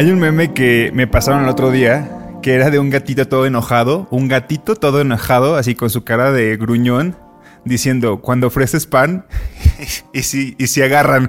Hay un meme que me pasaron el otro día que era de un gatito todo enojado, un gatito todo enojado, así con su cara de gruñón, diciendo, cuando ofreces pan y si, y si agarran.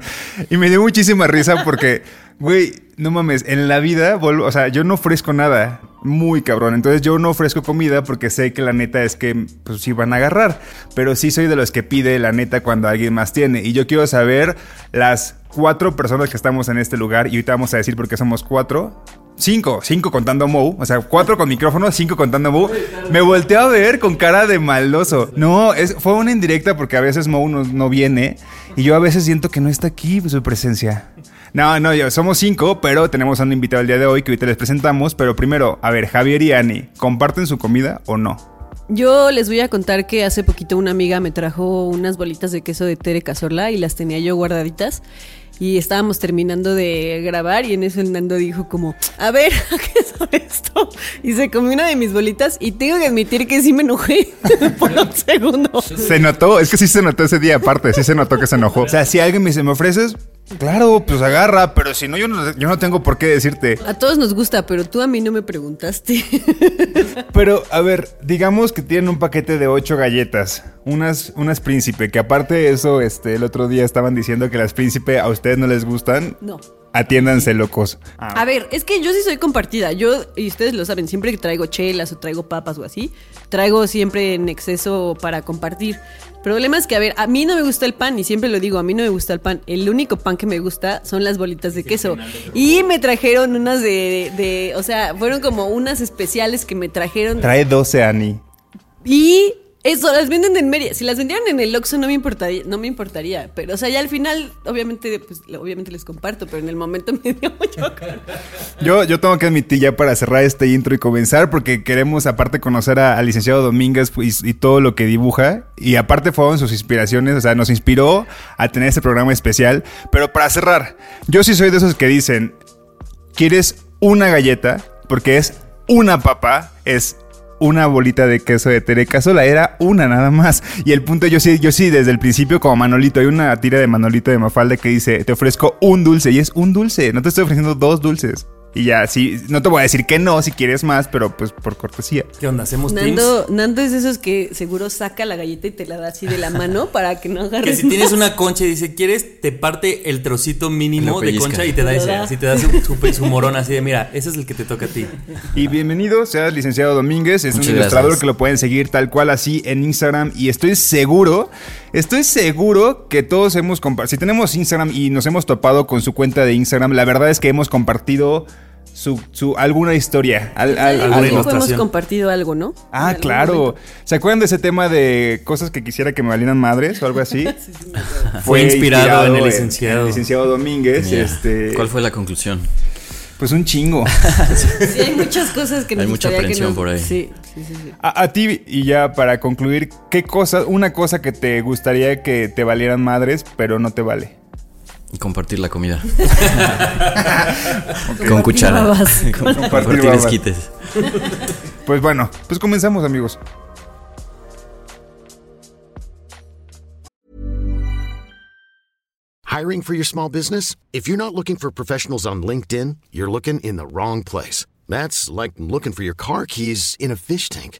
Y me dio muchísima risa porque, güey, no mames, en la vida, vuelvo, o sea, yo no ofrezco nada, muy cabrón. Entonces yo no ofrezco comida porque sé que la neta es que, pues sí van a agarrar. Pero sí soy de los que pide la neta cuando alguien más tiene. Y yo quiero saber las cuatro personas que estamos en este lugar, y ahorita vamos a decir por qué somos cuatro. Cinco, cinco contando a Mou, o sea, cuatro con micrófono, cinco contando a Mou. Me volteé a ver con cara de maldoso. No, es, fue una indirecta porque a veces Mou no, no viene y yo a veces siento que no está aquí su presencia. No, no, yo- somos cinco, pero tenemos a un invitado el día de hoy que ahorita les presentamos. Pero primero, a ver, Javier y Ani, ¿comparten su comida o no? Yo les voy a contar que hace poquito una amiga me trajo unas bolitas de queso de Tere Cazorla y las tenía yo guardaditas. Y estábamos terminando de grabar y en eso el Nando dijo como, a ver, ¿a qué sabe esto? Y se comió una de mis bolitas y tengo que admitir que sí me enojé por un segundo. Se notó, es que sí se notó ese día aparte, sí se notó que se enojó. O sea, si alguien me dice, ¿me ofreces? Claro, pues agarra, pero si no, yo no, yo no tengo por qué decirte. A todos nos gusta, pero tú a mí no me preguntaste. Pero, a ver, digamos que tienen un paquete de ocho galletas, unas, unas príncipe, que aparte de eso, este, el otro día estaban diciendo que las príncipe a ustedes no les gustan. No. Atiéndanse, locos. A ver, es que yo sí soy compartida. Yo, y ustedes lo saben, siempre que traigo chelas o traigo papas o así, traigo siempre en exceso para compartir. El problema es que, a ver, a mí no me gusta el pan y siempre lo digo, a mí no me gusta el pan. El único pan que me gusta son las bolitas de queso. Y me trajeron unas de, de, de- o sea, fueron como unas especiales que me trajeron. Trae 12, Ani. Y eso, las venden en Mérida. Si las vendieran en el Oxxo no me importaría, no me importaría. Pero, o sea, ya al final, obviamente, pues, obviamente les comparto, pero en el momento me dio mucho Yo, yo tengo que admitir ya para cerrar este intro y comenzar, porque queremos aparte conocer al licenciado Domínguez pues, y, todo lo que dibuja. Y aparte fueron sus inspiraciones, o sea, nos inspiró a tener este programa especial. Pero para cerrar, yo sí soy de esos que dicen, ¿quieres una galleta? Porque es una papa, es una bolita de queso de Tereca sola, era una nada más. Y el punto, yo sí, yo sí, desde el principio, como Manolito, hay una tira de Manolito de Mafalda que dice, te ofrezco un dulce, y es un dulce, no te estoy ofreciendo dos dulces. Y ya, sí, no te voy a decir que no si quieres más, pero pues por cortesía. ¿Qué onda? ¿Hacemos teams? Nando, Nando es de esos que seguro saca la galleta y te la da así de la mano para que no Que agarres. si tienes una concha y dice, ¿quieres? Te parte el trocito mínimo de concha y te da ese. Así te da su, su, su morón así de, mira, ese es el que te toca a ti. Y bienvenido, seas licenciado Domínguez. Es Muchas un ilustrador gracias. que lo pueden seguir tal cual así en Instagram. Y estoy seguro, estoy seguro que todos hemos compartido. Si tenemos Instagram y nos hemos topado con su cuenta de Instagram, la verdad es que hemos compartido su, su alguna historia. al- al- En tiempo hemos compartido algo, ¿no? En Ah, claro. momento. ¿Se acuerdan de ese tema de cosas que quisiera que me valieran madres o algo así? Fue inspirado en el licenciado. el licenciado Domínguez. Este, ¿Cuál fue la conclusión? Pues un chingo. Sí, hay muchas cosas que nos Hay mucha aprensión nos- por ahí. Sí, sí, sí. sí. A, a ti, y ya para concluir, ¿qué cosa, una cosa que te gustaría que te valieran madres, pero no te vale? Compartir la comida. Con cuchara. babas. Con- Compartir Compartir babas. esquites. Pues bueno, pues comenzamos, amigos. Hiring for your small business? If you're not looking for professionals on LinkedIn, you're looking in the wrong place. That's like looking for your car keys in a fish tank.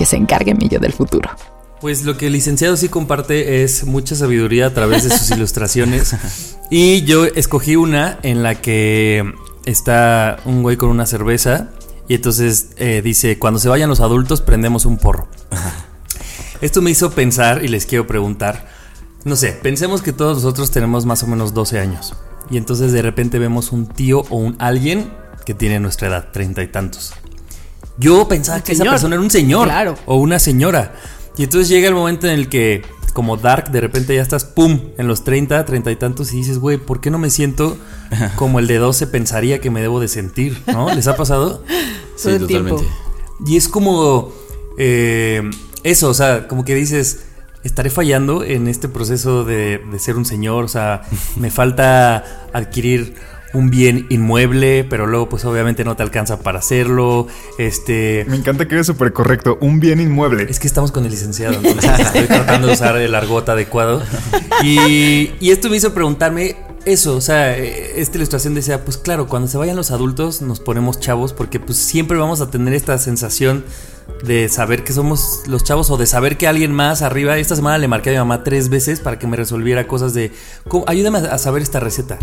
Que se encargue mi yo del futuro. Pues lo que el licenciado sí comparte es mucha sabiduría a través de sus ilustraciones. Y yo escogí una en la que está un güey con una cerveza y entonces eh, dice, cuando se vayan los adultos prendemos un porro. Esto me hizo pensar y les quiero preguntar, no sé, pensemos que todos nosotros tenemos más o menos 12 años y entonces de repente vemos un tío o un alguien que tiene nuestra edad, treinta y tantos. Yo pensaba Un que esa persona era un señor Claro. o una señora. Y entonces llega el momento en el que, como Dark, de repente ya estás, pum, en los 30, 30 y tantos y dices, güey, ¿por qué no me siento como el de 12 pensaría que me debo de sentir? ¿No? ¿Les ha pasado? Sí, totalmente. Y es como eh, eso, o sea, como que dices, estaré fallando en este proceso de, de ser un señor, o sea, me falta adquirir un bien inmueble, pero luego pues obviamente no te alcanza para hacerlo, este... Me encanta que eres súper correcto. Un bien inmueble. Es que estamos con el licenciado, entonces estoy tratando de usar el argot adecuado. Y, y esto me hizo preguntarme eso, o sea, esta ilustración decía, pues claro, cuando se vayan los adultos nos ponemos chavos porque pues siempre vamos a tener esta sensación de saber que somos los chavos o de saber que alguien más arriba. Esta semana le marqué a mi mamá tres veces para que me resolviera cosas de, "¿Cómo- ayúdame a saber esta receta.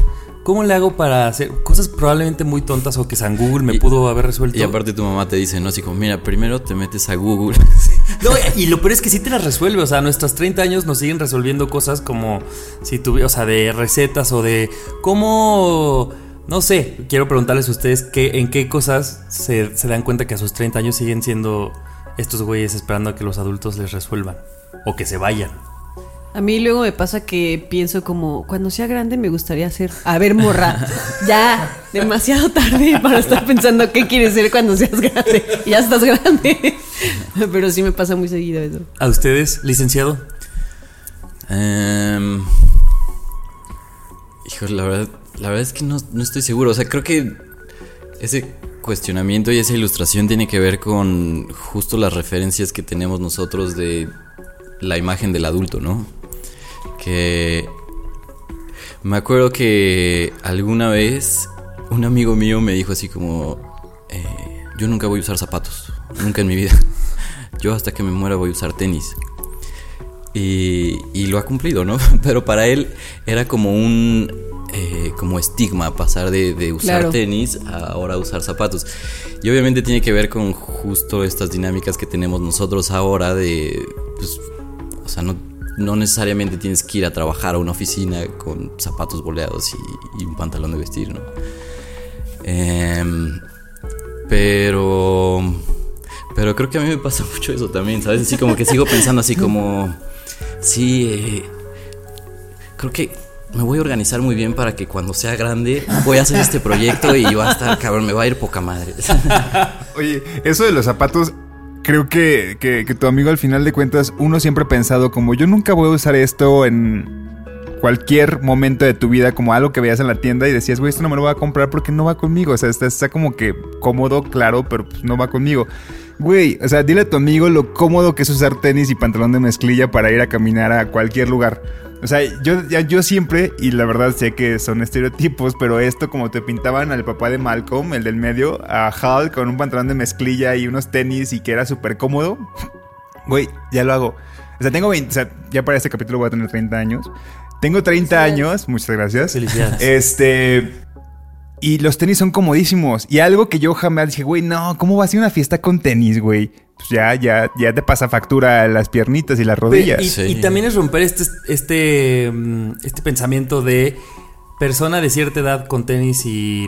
¿Cómo le hago para hacer cosas probablemente muy tontas o que San Google me Y- pudo haber resuelto? Y aparte tu mamá te dice, no, así como, mira, primero te metes a Google. No, y lo peor es que sí te las resuelve. O sea, a nuestros 30 años nos siguen resolviendo cosas como si tuviera, o sea, de recetas o de cómo. No sé, quiero preguntarles a ustedes qué, en qué cosas se, se dan cuenta que a sus 30 años siguen siendo estos güeyes esperando a que los adultos les resuelvan o que se vayan. A mí luego me pasa que pienso como, cuando sea grande me gustaría ser, a ver, morra, ya, demasiado tarde para estar pensando qué quieres ser cuando seas grande. Ya estás grande. Pero sí me pasa muy seguido eso. ¿A ustedes, licenciado? Em, híjole, la verdad, la verdad es que no, no estoy seguro. O sea, creo que ese cuestionamiento y esa ilustración tiene que ver con justo las referencias que tenemos nosotros de la imagen del adulto, ¿no? Que me acuerdo que alguna vez un amigo mío me dijo así como, eh, yo nunca voy a usar zapatos, nunca en mi vida. Yo hasta que me muera voy a usar tenis. Y, y lo ha cumplido, ¿no? Pero para él era como un eh, como estigma pasar de, de usar Claro. tenis a ahora usar zapatos. Y obviamente tiene que ver con justo estas dinámicas que tenemos nosotros ahora de, pues, o sea, no, no necesariamente tienes que ir a trabajar a una oficina con zapatos boleados y, un pantalón de vestir, ¿no? Em, pero... Pero creo que a mí me pasa mucho eso también, ¿sabes? Así como que sigo pensando así como... Sí, eh, creo que me voy a organizar muy bien para que cuando sea grande voy a hacer este proyecto y va a estar, cabrón, me va a ir poca madre. Oye, eso de los zapatos, creo que, que, que tu amigo al final de cuentas, uno siempre ha pensado como yo nunca voy a usar esto en cualquier momento de tu vida, como algo que veías en la tienda y decías, güey, esto no me lo voy a comprar porque no va conmigo. O sea, está, está como que cómodo, claro, pero pues no va conmigo. Güey, o sea, dile a tu amigo lo cómodo que es usar tenis y pantalón de mezclilla para ir a caminar a cualquier lugar. O sea, yo, ya- yo siempre, y la verdad sé que son estereotipos, pero esto como te pintaban al papá de Malcolm, el del medio, a Hal con un pantalón de mezclilla y unos tenis y que era súper cómodo, güey, ya lo hago. O sea, tengo 20, o sea, ya para este capítulo voy a tener 30 años. Tengo 30 años, muchas gracias. Felicidades. Este. Y los tenis son comodísimos. Y algo que yo jamás dije, güey, no, ¿cómo va a ser una fiesta con tenis, güey? Pues ya, ya, ya te pasa factura a las piernitas y las rodillas. Y, y también es romper este, este, mm, este pensamiento de persona de cierta edad con tenis y,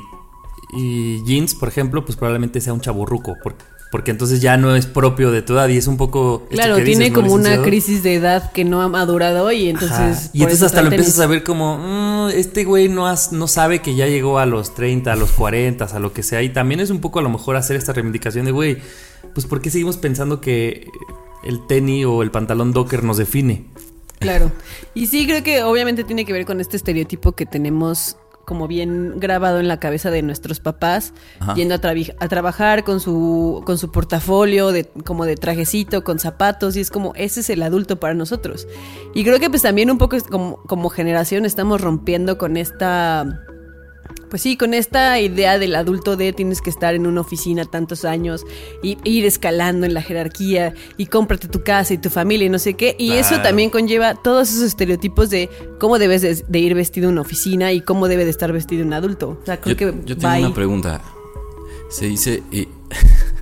y jeans, por ejemplo, pues probablemente sea un chaburruco. Porque, porque entonces ya no es propio de tu edad y es un poco. Claro, que tiene dices, ¿no, como una crisis de edad que no ha madurado y entonces... Ajá. Y entonces hasta lo empiezas tenis. a ver como, "Mm, este güey no, has- no sabe que ya llegó a los 30, a los 40, a lo que sea. Y también es un poco a lo mejor hacer esta reivindicación de, güey, pues ¿por qué seguimos pensando que el tenis o el pantalón docker nos define? Claro. Y sí, creo que obviamente tiene que ver con este estereotipo que tenemos como bien grabado en la cabeza de nuestros papás, Ajá. yendo a, trabajar con su, con su portafolio, de, como de trajecito, con zapatos, y es como, ese es el adulto para nosotros. Y creo que pues también un poco como, como generación estamos rompiendo con esta... Pues sí, con esta idea del adulto de tienes que estar en una oficina tantos años y e ir escalando en la jerarquía y cómprate tu casa y tu familia y no sé qué. Y eso también conlleva todos esos estereotipos de cómo debes de, de ir vestido en una oficina y cómo debe de estar vestido un adulto. O sea, creo Yo, que yo tengo una pregunta. Se dice. eh,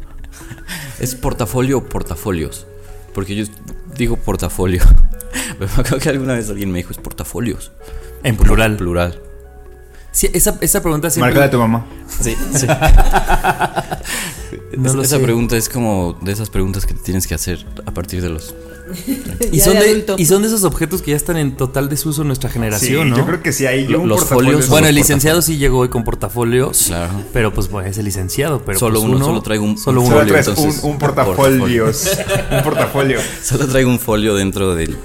¿Es portafolio o portafolios? Porque yo digo portafolio. Pero me acuerdo que alguna vez alguien me dijo es portafolios. En plural. Plural. Sí, esa, esa pregunta siempre. Márcale a tu mamá. Sí, sí. No Es- lo esa sé. pregunta es como de esas preguntas que te tienes que hacer a partir de los. Y son, de de, y son de esos objetos que ya están en total desuso en nuestra Sí, generación, ¿no? yo creo que sí hay los folios- de- Bueno, el licenciado sí llegó hoy con portafolios. Claro. Pero pues bueno, es el licenciado. Pero Solo pues uno, solo traigo un- Solo un uno. Solo folio, traes entonces, un, un portafolios. un portafolio. Solo traigo un folio dentro del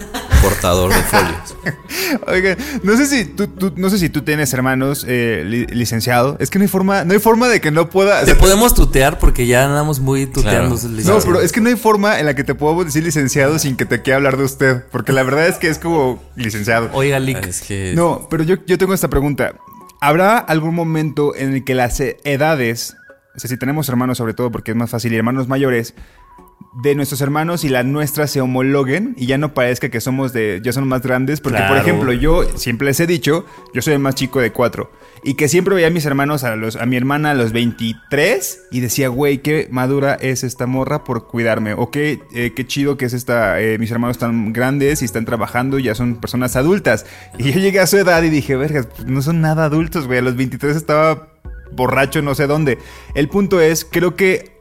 portador de folios. Oigan, no sé si tú, tú- no sé si tú tienes hermanos eh, li- licenciado. Es que no hay forma, no hay forma de que no pueda. o Te sea, podemos tutear porque ya andamos muy tuteando. Claro. No, pero es que no hay forma en la que te puedo decir licenciado sin que te quiera hablar de usted. Porque la verdad es que es como licenciado. Oiga, Lick. Es que. No, pero yo, yo tengo esta pregunta. ¿Habrá algún momento en el que las edades, o sea, si tenemos hermanos sobre todo porque es más fácil, y hermanos mayores, de nuestros hermanos y las nuestras se homologuen y ya no parezca que somos de, ya son más grandes? Porque, por ejemplo, yo siempre les he dicho, yo soy el más chico de cuatro, y que siempre veía a mis hermanos, a, los, a mi hermana a los 23, y decía, güey, qué madura es esta morra por cuidarme, o qué, eh, qué chido que es esta, eh, mis hermanos están grandes y están trabajando y ya son personas adultas. Y yo llegué a su edad y dije, vergas, pues no son nada adultos, güey, a los 23 estaba borracho no sé dónde. El punto es, creo que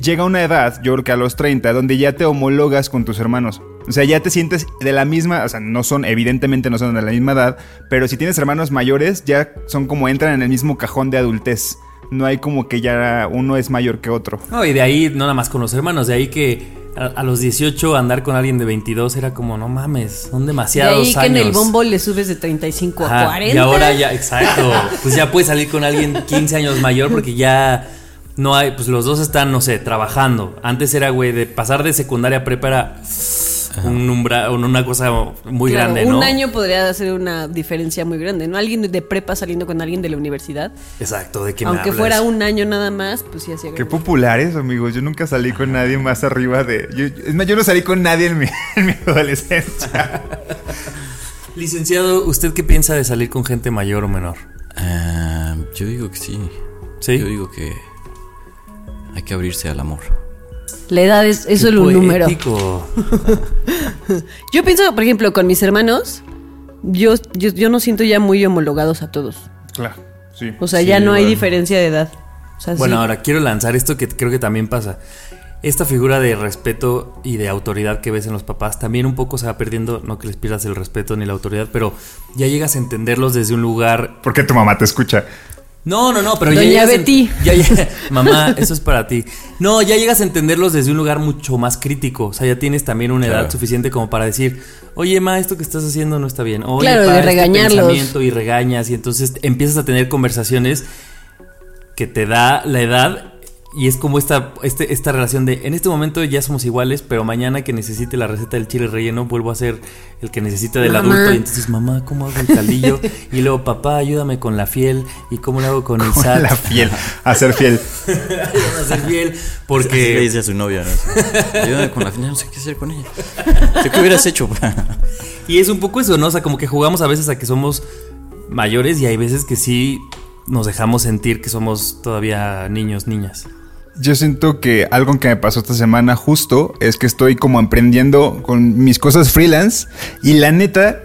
llega una edad, yo creo que a los 30, donde ya te homologas con tus hermanos. O sea, ya te sientes de la misma, o sea, no son, evidentemente no son de la misma edad, pero si tienes hermanos mayores, ya son como entran en el mismo cajón de adultez. No hay como que ya uno es mayor que otro. No, y de ahí, no nada más con los hermanos, de ahí que a, a los 18 andar con alguien de 22 era como, no mames, son De demasiados ahí que años. en el bombo le subes de 35 a Ajá, 40. Y ahora ya, exacto. Pues ya puedes salir con alguien 15 años mayor porque ya no hay, pues los dos están, no sé, trabajando. Antes era, güey, de pasar de secundaria a prepa era un umbra- una cosa muy Claro, grande, ¿no? Un año podría hacer una diferencia muy grande, ¿no? Alguien de prepa saliendo con alguien de la universidad. Exacto, de que me Aunque hablas? fuera un año nada más, pues sí hacía Qué grande. populares, amigos. Yo nunca salí con nadie más arriba de... yo- es más, yo no salí con nadie en mi, en mi adolescencia. Licenciado, ¿usted qué piensa de salir con gente mayor o menor? Ah, yo digo que sí. ¿Sí? Yo digo que hay que abrirse al amor. La edad es, solo un número. Yo pienso, por ejemplo, con mis hermanos, yo, yo, yo no siento ya muy homologados a todos. Claro, sí. O sea, Sí, ya no hay diferencia de edad. O sea, Bueno, sí. ahora quiero lanzar esto que creo que también pasa. Esta figura de respeto y de autoridad que ves en los papás también un poco se va perdiendo, no que les pierdas el respeto ni la autoridad, pero ya llegas a entenderlos desde un lugar... ¿Por qué tu mamá te escucha? No, no, no, pero ya Doña en- Betty. ya llega- mamá, eso es para ti. No, ya llegas a entenderlos desde un lugar mucho más crítico. O sea, ya tienes también una edad Claro. suficiente como para decir, oye, ma, esto que estás haciendo no está bien. Oye, Claro, de pa, este regañarlos. pensamiento", y regañas y entonces empiezas a tener conversaciones que te da la edad y es como esta, este, esta relación de en este momento ya somos iguales, pero mañana que necesite la receta del chile relleno vuelvo a ser el que necesita del Mamá. adulto y entonces mamá, ¿cómo hago el caldillo? y luego papá, ayúdame con la fiel y cómo lo hago con el sal. La fiel. A ser fiel. A ser fiel Así le porque dice a su novia, ¿no? Ayúdame con la final, no sé qué hacer con ella. ¿Tú qué hubieras hecho? y es un poco eso, ¿no? O sea, como que jugamos a veces a que somos mayores y hay veces que sí nos dejamos sentir que somos todavía niños, niñas. Yo siento que algo que me pasó esta semana justo es que estoy como emprendiendo con mis cosas freelance y la neta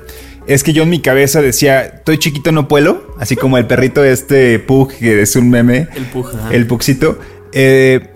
es que yo en mi cabeza decía, estoy chiquito, no puedo, así como el perrito este Pug que es un meme, El Pug, el Pugcito. Eh,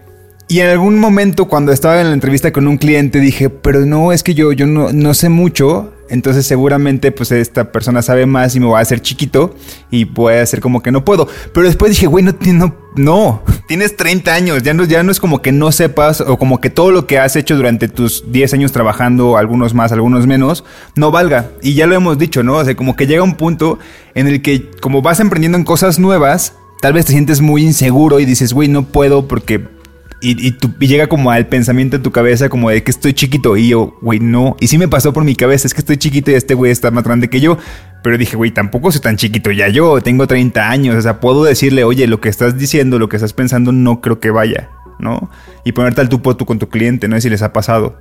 y en algún momento cuando estaba en la entrevista con un cliente dije, pero no, es que yo, yo no, no sé mucho Entonces seguramente pues esta persona sabe más y me va a hacer chiquito y a hacer como que no puedo. Pero después dije, güey, no, no, no, tienes 30 años, ya no, ya no es como que no sepas o como que todo lo que has hecho durante tus 10 años trabajando, algunos más, algunos menos, no valga. Y ya lo hemos dicho, ¿no? O sea, como que llega un punto en el que como vas emprendiendo en cosas nuevas, tal vez te sientes muy inseguro y dices, güey, no puedo porque y, y tu- y llega como al pensamiento en tu cabeza como de que estoy chiquito y yo, güey, no. Y sí me pasó por mi cabeza, es que estoy chiquito y este güey está más grande que yo. Pero dije, güey, tampoco soy tan chiquito ya yo, tengo 30 años. O sea, puedo decirle, oye, lo que estás diciendo, lo que estás pensando, no creo que vaya, ¿no? Y ponerte al tú por tú con tu cliente, no sé si les ha pasado.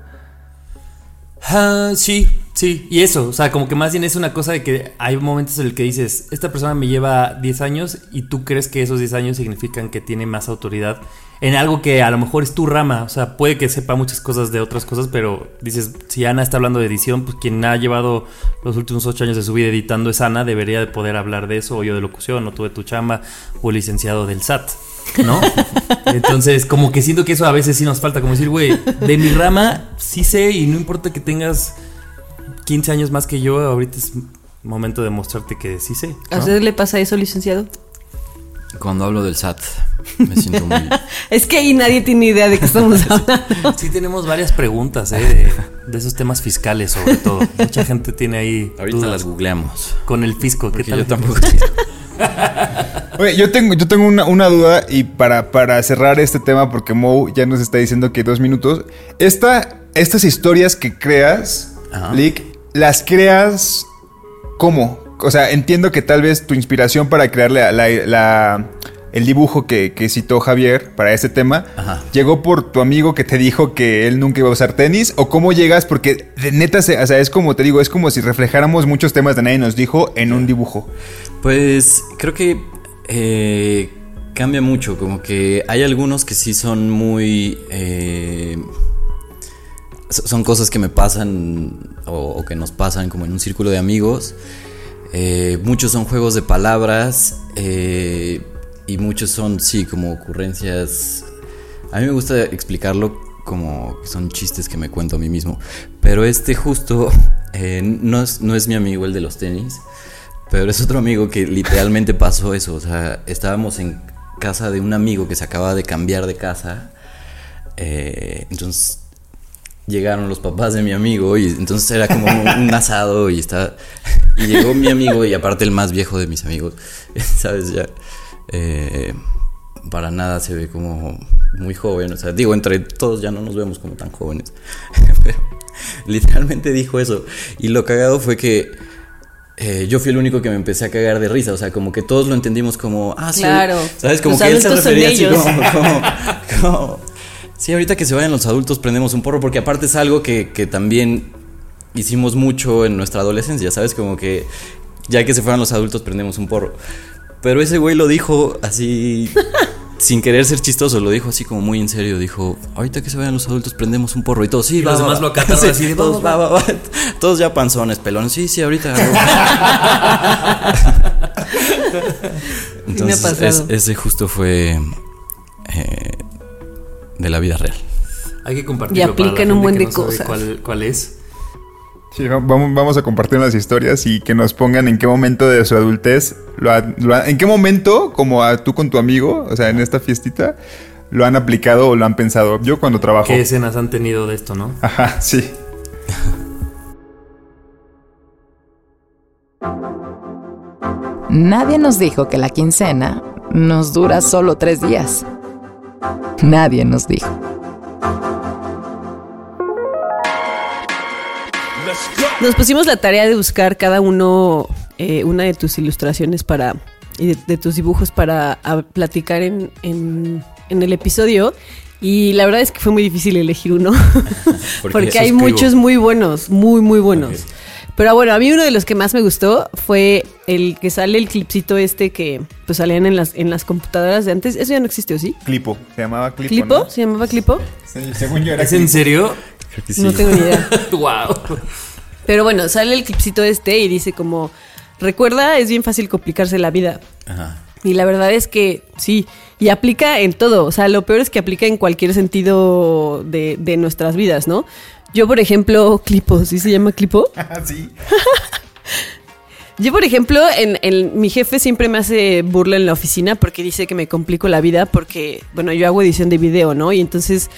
Ah, sí, sí. Y eso, o sea, como que más bien es una cosa de que hay momentos en el que dices, esta persona me lleva 10 años y tú crees que esos 10 años significan que tiene más autoridad en algo que a lo mejor es tu rama. O sea, puede que sepa muchas cosas de otras cosas, pero dices, si Ana está hablando de edición, pues quien ha llevado los últimos 8 años de su vida editando es Ana, debería de poder hablar de eso, o yo de locución, o tú de tu chamba, o licenciado del SAT. ¿No? Entonces, como que siento que eso a veces sí nos falta, como decir, güey, de mi rama sí sé y no importa que tengas 15 años más que yo, ahorita es momento de mostrarte que sí sé. ¿A usted le pasa eso, licenciado? Cuando hablo del SAT, me siento muy. Es que ahí nadie tiene idea de qué estamos hablando. Sí tenemos varias preguntas, ¿eh? De, de esos temas fiscales, sobre todo. Mucha gente tiene ahí Ahorita dudas las googleamos. con el fisco. ¿Qué tal? yo tampoco. Oye, yo tengo, yo tengo una, una duda y para, para cerrar este tema, porque Mo ya nos está diciendo que dos minutos. Esta, estas historias que creas. Lick, las creas ¿cómo? O sea, entiendo que tal vez tu inspiración para crear la, la- la- el dibujo que, que citó Javier para este tema Ajá. llegó por tu amigo que te dijo que él nunca iba a usar tenis o cómo llegas porque de neta, se- o sea, es como te digo, es como si reflejáramos muchos temas de nadie nos dijo en un dibujo. Pues creo que eh, cambia mucho, como que hay algunos que sí son muy... eh, so- son cosas que me pasan o, que nos pasan como en un círculo de amigos. Eh, muchos son juegos de palabras eh, y muchos son, sí, como ocurrencias. A mí me gusta explicarlo como que son chistes que me cuento a mí mismo. Pero este justo no, es, no es mi amigo el de los tenis. Pero es otro amigo que literalmente pasó eso. O sea, estábamos en casa de un amigo que se acaba de cambiar de casa. eh, entonces llegaron los papás de mi amigo y entonces era como un, asado y está y llegó mi amigo y aparte el más viejo de mis amigos, sabes ya eh, para nada se ve como muy joven, o sea digo entre todos ya no nos vemos como tan jóvenes, pero literalmente dijo eso y lo cagado fue que eh, yo fui el único que me empecé a cagar de risa, o sea, como que todos lo entendimos como, ah, sí, Claro. ¿sabes? Como Los que él se refería así como, como, sí, ahorita que se vayan los adultos prendemos un porro, porque aparte es algo que, que también hicimos mucho en nuestra adolescencia, ¿sabes? Como que ya que se fueran los adultos prendemos un porro. Pero ese güey lo dijo así, sin querer ser chistoso, lo dijo así como muy en serio, dijo, ahorita que se vayan los adultos prendemos un porro y todos, sí, Y va, los va, demás va". lo acataron Sí, así todos, va, va, va, va. Todos ya panzones, pelones, sí, sí, ahorita. Sí me ha Entonces, pasado. es- ese justo fue eh, de la vida real. Hay que compartirlo. Y aplican para la un gente buen que de no cosas. ¿Cuál, cuál es? Sí, vamos, vamos a compartir unas historias y que nos pongan en qué momento de su adultez, lo ha- lo ha- en qué momento, como a tú con tu amigo, o sea, en esta fiestita, lo han aplicado o lo han pensado. Yo cuando trabajo. ¿Qué escenas han tenido de esto, no? Ajá, sí. Nadie nos dijo que la quincena nos dura solo tres días. Nadie nos dijo. Nos pusimos la tarea de buscar cada uno eh, una de tus ilustraciones para y de, de tus dibujos para a- platicar en, en- en el episodio. Y la verdad es que fue muy difícil elegir uno. Porque hay muchos muy buenos, muy, muy buenos. Pero bueno, a mí uno de los que más me gustó fue el que sale el clipcito este que pues salían en las, en las computadoras de antes. Eso ya no existe, ¿o sí? Clipo. Se llamaba Clipo. ¿Clipo? ¿no? ¿Se llamaba Clipo? Sí, según yo era ¿Es en serio? Creo que sí. No tengo ni idea. wow. Pero bueno, sale el clipcito este y dice como, recuerda, es bien fácil complicarse la vida. Ajá. Y la verdad es que sí, y aplica en todo. O sea, lo peor es que aplica en cualquier sentido de, de nuestras vidas, ¿no? Yo, por ejemplo, Clipo, ¿sí se llama Clipo? sí. Yo, por ejemplo, en, en- mi jefe siempre me hace burla en la oficina porque dice que me complico la vida porque, bueno, yo hago edición de video, ¿no? Y entonces,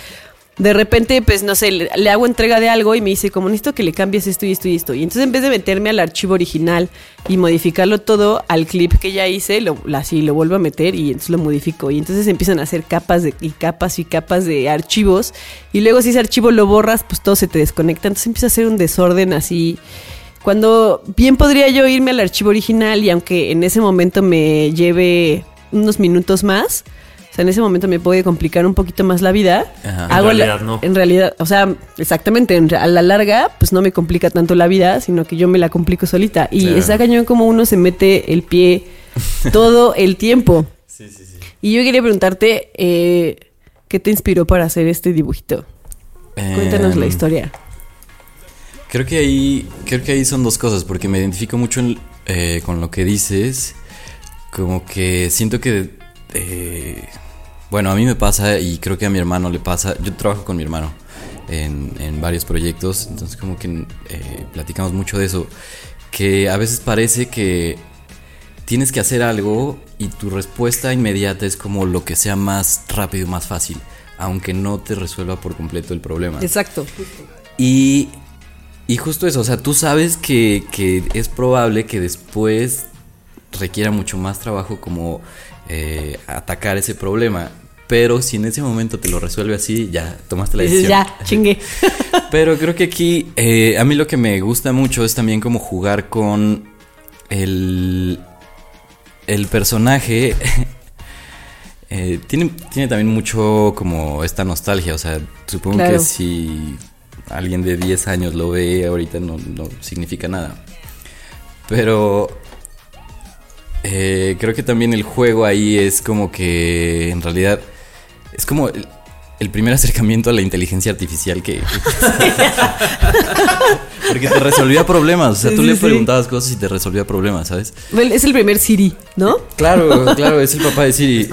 de repente, pues, no sé, le, hago entrega de algo y me dice, como necesito que le cambies esto y esto y esto. Y entonces, en vez de meterme al archivo original y modificarlo todo al clip que ya hice, lo, así lo vuelvo a meter y entonces lo modifico. Y entonces empiezan a hacer capas de, y capas y capas de archivos. Y luego, si ese archivo lo borras, pues todo se te desconecta. Entonces empieza a hacer un desorden así. Cuando bien podría yo irme al archivo original y aunque en ese momento me lleve unos minutos más, sea, en ese momento me puede complicar un poquito más la vida. Ajá. En hago la- realidad, no. En realidad, o sea, exactamente, en a la larga, pues no me complica tanto la vida, sino que yo me la complico solita. Y Claro. está cañón como uno se mete el pie todo el tiempo. Y yo quería preguntarte, eh, ¿qué te inspiró para hacer este dibujito? Cuéntanos la Em, historia. Creo que ahí, creo que ahí son dos cosas, porque me identifico mucho en- eh, con lo que dices, como que siento que, eh, bueno, a mí me pasa y creo que a mi hermano le pasa, yo trabajo con mi hermano en, en varios proyectos, entonces como que eh, platicamos mucho de eso, que a veces parece que tienes que hacer algo y tu respuesta inmediata es como lo que sea más rápido, más fácil, aunque no te resuelva por completo el problema. Exacto. Y, y justo eso, o sea, tú sabes que, que es probable que después requiera mucho más trabajo como eh, atacar ese problema. Pero si en ese momento te lo resuelve así, ya tomaste la decisión. ya, chingue. Pero creo que aquí eh, a mí lo que me gusta mucho es también como jugar con el, el personaje. Eh, tiene, tiene también mucho como esta nostalgia, o sea, supongo Claro. que si alguien de 10 años lo ve ahorita no, no significa nada. Pero eh, creo que también el juego ahí es como que en realidad es como el, el primer acercamiento a la inteligencia artificial que... Porque te resolvía problemas, o sea, Sí, tú sí, le sí. preguntabas cosas y te resolvía problemas, ¿sabes? Es el primer Siri, ¿no? Claro, claro, es el papá de Siri.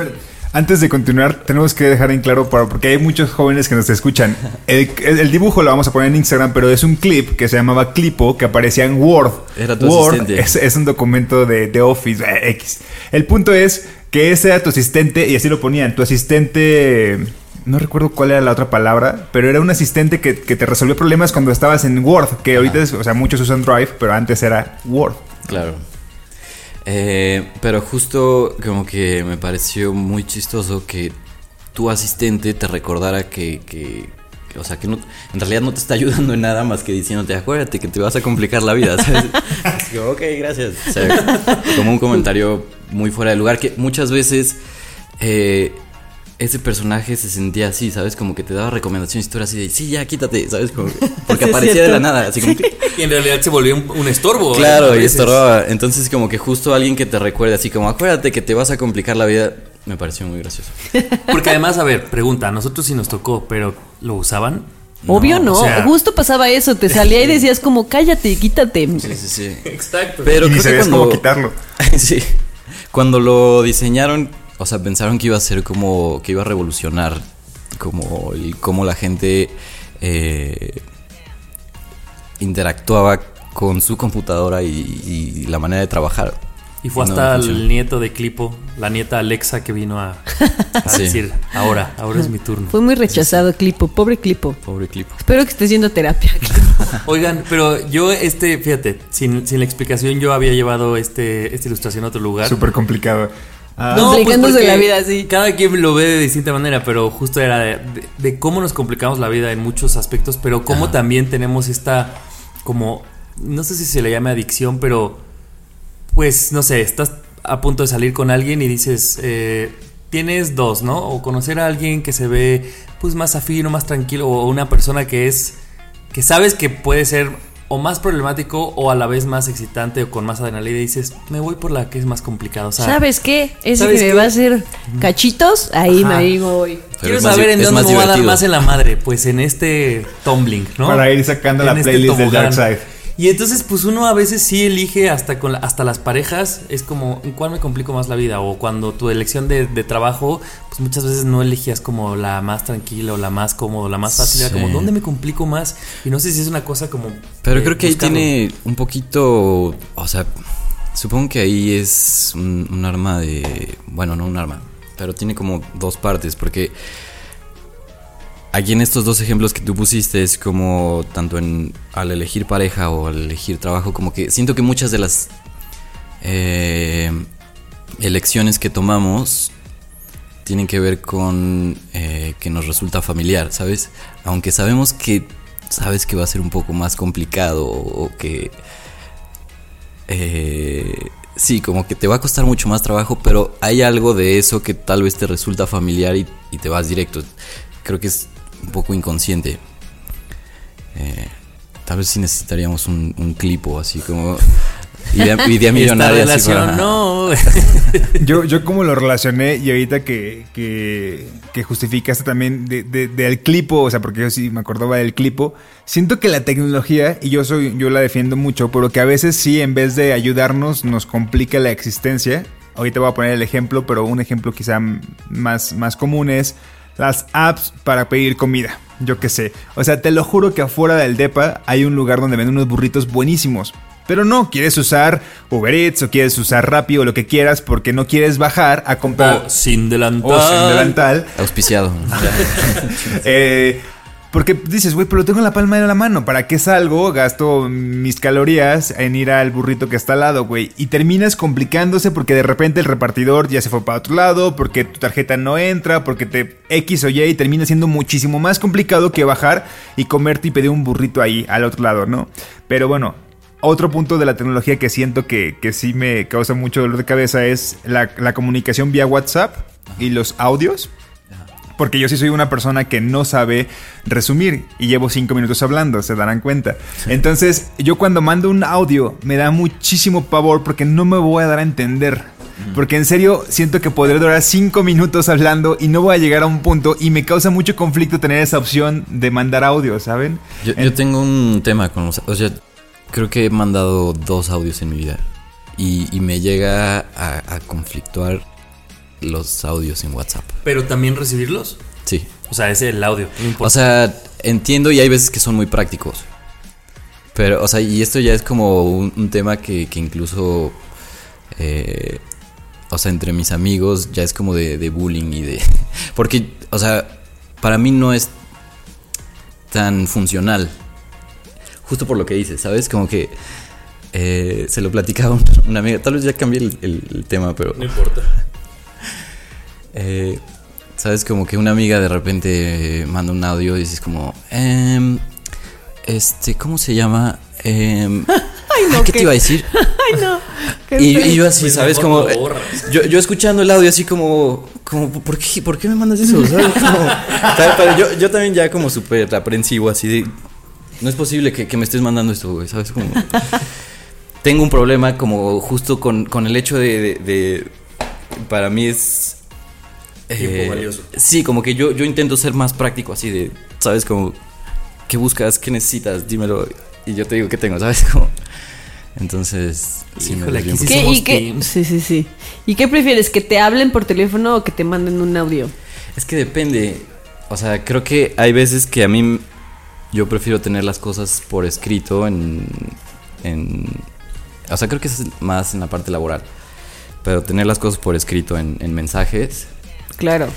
Antes de continuar, tenemos que dejar en claro, para, porque hay muchos jóvenes que nos escuchan. El, dibujo lo vamos a poner en Instagram, pero es un clip que se llamaba Clipo, que aparecía en Word. Era tu Word asistente. es, es un documento de, de Office eh, X. El punto es que ese era tu asistente, y así lo ponían. Tu asistente. No recuerdo cuál era la otra palabra, pero era un asistente que, que te resolvió problemas cuando estabas en Word, que ahorita es, o sea, muchos usan Drive, pero antes era Word. Claro. Eh, pero justo como que me pareció muy chistoso que tu asistente te recordara que, que- o sea, que no, en realidad no te está ayudando en nada más que diciéndote, acuérdate que te vas a complicar la vida, ¿sabes? Es como, ok, gracias. O sea, como un comentario muy fuera de lugar que muchas veces eh, ese personaje se sentía así, ¿sabes? Como que te daba recomendaciones y tú eras así de, sí, ya, quítate, ¿sabes? Como que- porque Sí, aparecía de la nada, así como... Y en realidad se volvió un, un estorbo. a Claro, y estorbaba. Entonces, como que justo alguien que te recuerde así como, acuérdate que te vas a complicar la vida, me pareció muy gracioso. Porque además, a ver, pregunta, a nosotros sí nos tocó, pero ¿lo usaban? Obvio no, o sea- justo pasaba eso, te salía y decías como cállate, quítate. Sí, sí, sí. Exacto. Pero y ni creo que sabías cuando... cómo quitarlo. sí. Cuando lo diseñaron, o sea, pensaron que iba a ser como, que iba a revolucionar como el, cómo la gente eh, interactuaba con su computadora y, y la manera de trabajar. Y fue hasta el nieto de Clipo, la nieta Alexa, que vino a, a Sí. decir, ahora, ahora es mi turno. Fue muy rechazado Clipo, pobre Clipo. Pobre clip. Espero que estés haciendo terapia. Oigan, pero yo, este, fíjate, sin, sin la explicación, yo había llevado este, esta ilustración a otro lugar. Súper complicado. Ah, No, pues Complicándose la vida, sí. Cada quien lo ve de distinta manera, pero justo era de, de- de cómo nos complicamos la vida en muchos aspectos, pero cómo también tenemos esta, como, no sé si se le llame adicción, pero pues no sé, estás a punto de salir con alguien y dices, eh, tienes dos, ¿no? O conocer a alguien que se ve pues más afín o más tranquilo, o una persona que es, que sabes que puede ser o más problemático o a la vez más excitante o con más adrenalina y dices, me voy por la que es más complicada. O sea, ¿Sabes qué? Ese ¿sabes que me va a hacer cachitos, ahí Ajá. me ahí voy. Quiero saber en dónde más me voy a dar más en la madre. Pues en este tumbling, ¿no? Para ir sacando En la este playlist del tobogán. Dark Side. Y entonces, pues uno a veces sí elige hasta con la- hasta las parejas, es como, ¿en cuál me complico más la vida? O cuando tu elección de, de trabajo, pues muchas veces no elegías como la más tranquila o la más cómoda, la más fácil, era como, ¿dónde me complico más? Y no sé si es una cosa como... Pero eh, creo que ahí tiene un poquito, o sea, supongo que ahí es un, un arma de, bueno, no un arma, pero tiene como dos partes, porque aquí en estos dos ejemplos que tú pusiste es como tanto en al elegir pareja o al elegir trabajo, como que siento que muchas de las eh, elecciones que tomamos tienen que ver con eh, que nos resulta familiar, ¿sabes? Aunque sabemos que sabes que va a ser un poco más complicado o, o que eh, sí, como que te va a costar mucho más trabajo, pero hay algo de eso que tal vez te resulta familiar y, y te vas directo. Creo que es un poco inconsciente. Eh, tal vez sí necesitaríamos un, un clip o así como idea, idea millonaria. Esta así para- no. Yo, yo como lo relacioné y ahorita que, que, que justificaste también de- de- del clipo, o sea, porque yo sí me acordaba del clipo, siento que la tecnología, y yo soy, yo la defiendo mucho, pero que a veces sí, en vez de ayudarnos, nos complica la existencia. Ahorita voy a poner el ejemplo, pero un ejemplo quizá más, más común es las apps para pedir comida. Yo qué sé. O sea, te lo juro que afuera del DEPA hay un lugar donde venden unos burritos buenísimos. Pero no, quieres usar Uber Eats o quieres usar Rappi o lo que quieras porque no quieres bajar a comprar O sin delantal. o sin delantal. Auspiciado. Eh, porque dices, güey, pero lo tengo en la palma de la mano. ¿Para qué salgo? Gasto mis calorías en ir al burrito que está al lado, güey. Y terminas complicándose porque de repente el repartidor ya se fue para otro lado, porque tu tarjeta no entra, porque te X o Y y termina siendo muchísimo más complicado que bajar y comerte y pedir un burrito ahí al otro lado, ¿no? Pero bueno. Otro punto de la tecnología que siento que, que sí me causa mucho dolor de cabeza es la, la comunicación vía WhatsApp y los audios. Porque yo sí soy una persona que no sabe resumir y llevo cinco minutos hablando, se darán cuenta. Entonces, yo cuando mando un audio me da muchísimo pavor porque no me voy a dar a entender. Porque en serio siento que podré durar cinco minutos hablando y no voy a llegar a un punto y me causa mucho conflicto tener esa opción de mandar audio, ¿saben? Yo, yo tengo un tema con los... O sea, creo que he mandado dos audios en mi vida. Y, y me llega a, a conflictuar los audios en WhatsApp. Pero también recibirlos. Sí. O sea, ese es el audio. No importa. O sea, entiendo y hay veces que son muy prácticos. Pero, o sea, y esto ya es como un, un tema que, que incluso... eh, o sea, entre mis amigos ya es como de, de bullying y de... Porque, o sea, para mí no es tan funcional. Justo por lo que dices, ¿sabes? Como que eh, se lo platicaba un- una amiga. Tal vez ya cambié el, el- el tema, pero... no importa. Eh, Sabes, como que una amiga de repente eh, manda un audio y dices como, em, este, ¿cómo se llama? Em, no, ¿Qué qué- te iba a decir? Ay, no. Y, yo así, Pues ¿sabes? Como, eh, yo, yo escuchando el audio así como, como ¿por, qué, ¿por qué me mandas eso? ¿Sabes? Como, ¿sabes? Pero yo, yo también ya como súper aprensivo, así de, no es posible que, que me estés mandando esto, güey, ¿sabes? Como, tengo un problema como justo con, con el hecho de, de- de- para mí es... Tiempo valioso. Sí, como que yo, yo intento ser más práctico, así de, ¿sabes? Como, ¿qué buscas? ¿Qué necesitas? Dímelo. Y yo te digo qué tengo, ¿sabes? Como, entonces, sí Híjole, aquí. ¿Qué- somos y qué- sí, sí. ¿Y qué prefieres? ¿Que te hablen por teléfono o que te manden un audio? Es que depende. O sea, creo que hay veces que a mí yo prefiero tener las cosas por escrito en, en o sea, creo que es más en la parte laboral. Pero tener las cosas por escrito en, en mensajes. Claro.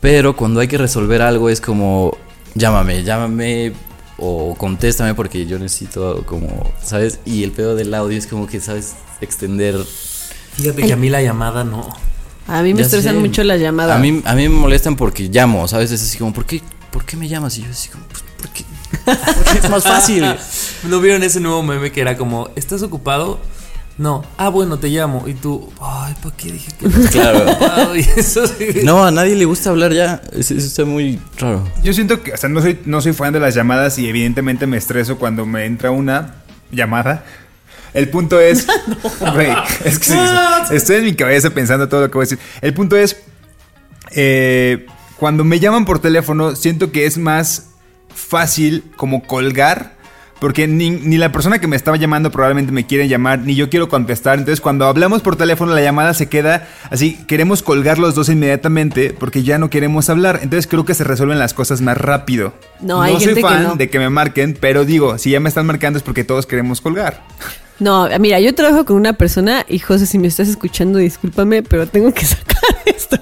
Pero cuando hay que resolver algo es como llámame, llámame o contéstame porque yo necesito como, ¿sabes? Y el pedo del audio es como que sabes extender Fíjate que a mí la llamada no. A mí me Ya estresan sé. mucho las llamadas. A mí, a mí me molestan porque llamo, ¿sabes? Es así como, ¿por qué, ¿por qué me llamas? Y yo así como, pues, ¿por qué? Porque es más fácil. ¿No vieron ese nuevo meme que era como, ¿estás ocupado? No. Ah, bueno, te llamo. Y tú, ay, ¿para qué dije que no Claro. Y eso sí. No, a nadie le gusta hablar ya. Eso, eso está muy raro. Yo siento que, o sea, no soy, no soy fan de las llamadas y evidentemente me estreso cuando me entra una llamada. El punto es. Güey, es que sí, estoy en mi cabeza pensando todo lo que voy a decir. El punto es. eh, cuando me llaman por teléfono, siento que es más fácil como colgar. Porque ni, ni la persona que me estaba llamando probablemente me quiere llamar, ni yo quiero contestar. Entonces, cuando hablamos por teléfono, la llamada se queda así. Queremos colgar los dos inmediatamente porque ya no queremos hablar. Entonces, creo que se resuelven las cosas más rápido. No, hay soy gente fan no. de que me marquen, pero digo, si ya me están marcando es porque todos queremos colgar. No, mira, yo trabajo con una persona y José, si me estás escuchando, discúlpame, pero tengo que sacar esto,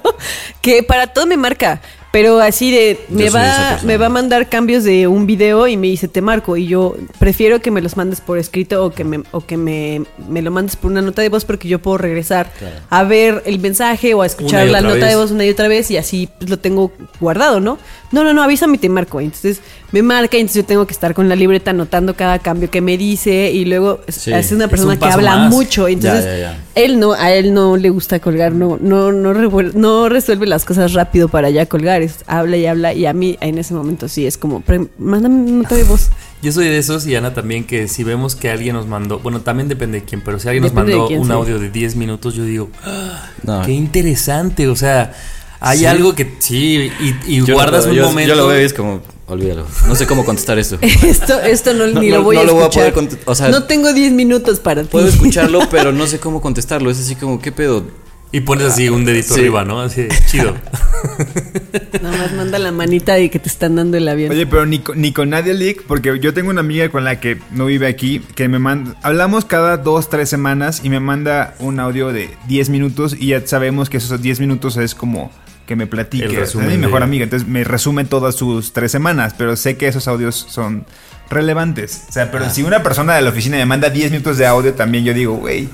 que para todo me marca, pero así de, Yo me va, me va a mandar cambios de un video y me dice, te marco, y yo prefiero que me los mandes por escrito o que me, o que me, me lo mandes por una nota de voz porque yo puedo regresar a ver el mensaje o a escuchar la nota vez. de voz una y otra vez y así pues, lo tengo guardado, ¿no? No, no, no, avísame y te marco. Entonces me marca y entonces yo tengo que estar con la libreta anotando cada cambio que me dice y luego es- Sí. es una Es persona un que habla más. mucho. Entonces Ya, ya, ya. él no, a él no le gusta colgar, no, no, no, no resuelve las cosas rápido para ya colgar. Habla y habla y a mí en ese momento sí es como, "Pre- mándame una nota de voz. Yo soy de esos y Ana también que si vemos que alguien nos mandó, bueno, también depende de quién, pero si alguien Depende nos mandó quién, un sí. audio de 10 minutos, yo digo, "Ah, No. qué interesante, o sea, hay Sí. algo que sí, y, guardas un yo, momento. Yo lo veo y es como, olvídalo. No sé cómo contestar esto. Esto, esto no, ni No, lo voy no a lo voy a escuchar. poder o sea, no tengo 10 minutos para ti. Puedo escucharlo, pero no sé cómo contestarlo. Es así como, ¿qué pedo? Y pones así un dedito Sí. arriba, ¿no? Así, chido. Nada más manda la manita de que te están dando el avión. Oye, pero ni, con- ni con Nadia Leak, porque yo tengo una amiga con la que no vive aquí, que me manda, hablamos cada dos, tres semanas y me manda un audio de 10 minutos y ya sabemos que esos 10 minutos es como que me platique. El Es resumen mi mejor amiga, entonces me resume todas sus tres semanas, pero sé que esos audios son relevantes. O sea, pero Ah. si una persona de la oficina me manda 10 minutos de audio, también yo digo, güey.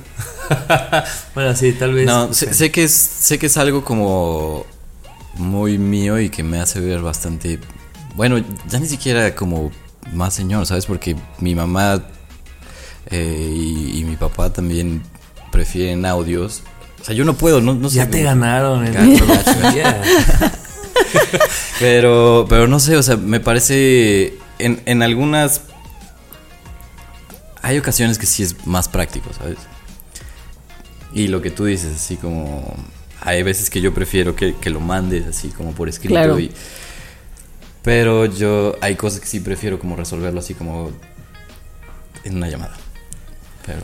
bueno, sí, tal vez. No, sé, sé que es, sé que es algo como muy mío y que me hace ver bastante. Bueno, ya ni siquiera como más señor, ¿sabes? Porque mi mamá eh, y, y mi papá también prefieren audios. O sea, yo no puedo, no, no sé. ya te ganaron. Gacho, gacho. lotería. Pero, pero no sé, o sea, me parece. En, en algunas. Hay ocasiones que sí es más práctico, ¿sabes? Y lo que tú dices, así como. Hay veces que yo prefiero que, que lo mandes así como por escrito. Claro. Y, pero yo. Hay cosas que sí prefiero como resolverlo así como. En una llamada. Pero.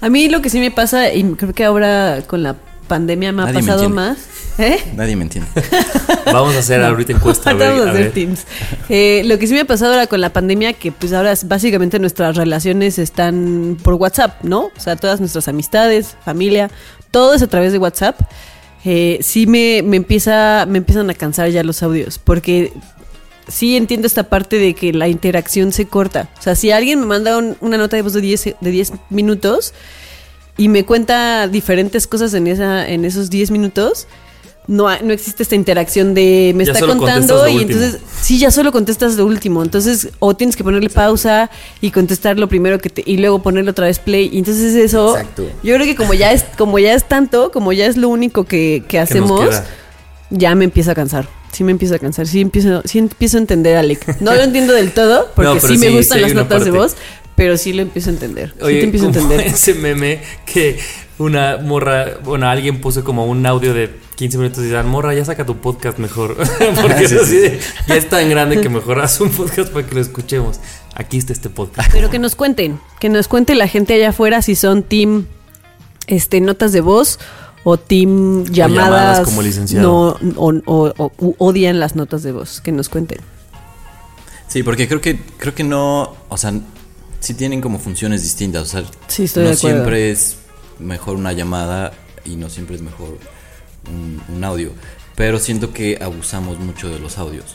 A mí lo que sí me pasa, y creo que ahora con la pandemia me ha Nadie me pasado entiende. más. ¿Eh? Nadie me entiende. Vamos a hacer ahorita encuesta. a ver, a a hacer ver. Teams. Eh, lo que sí me ha pasado ahora con la pandemia, que pues ahora básicamente nuestras relaciones están por WhatsApp, ¿no? O sea, todas nuestras amistades, familia, todo es a través de WhatsApp. Eh, sí me, me empieza, me empiezan a cansar ya los audios, porque sí entiendo esta parte de que la interacción se corta. O sea, si alguien me manda un- una nota de voz de 10, de 10 minutos y me cuenta diferentes cosas en, esa, en esos 10 minutos, no, no existe esta interacción de me Ya está contando y entonces sí, ya solo contestas lo último. Entonces, o tienes que ponerle pausa y contestar lo primero que te, y luego ponerle otra vez play. Y entonces eso, Exacto. yo creo que como ya es, como ya es tanto, como ya es lo único que, que hacemos, queda. ya me empieza a cansar. Sí me empieza a cansar, sí empiezo, sí empiezo a entender a Alec. No lo entiendo del todo, porque No, sí me sí, gustan sí las notas de parte. voz, pero sí lo empiezo a entender. sí Oye, te empiezo a entender. ese meme que una morra, bueno, alguien puso como un audio de 15 minutos y dice, morra, ya saca tu podcast mejor. Porque es así de, ya es tan grande que mejor haz un podcast para que lo escuchemos. Aquí está este podcast. Pero que nos cuenten, que nos cuente la gente allá afuera si son team este notas de voz o team llamadas, llamadas como licenciado. no o, o- o- u- odian las notas de voz, que nos cuenten. Sí, porque creo que, creo que no. O sea, sí tienen como funciones distintas. O sea, Sí, estoy no de siempre es mejor una llamada y no siempre es mejor un, un audio. Pero siento que abusamos mucho de los audios.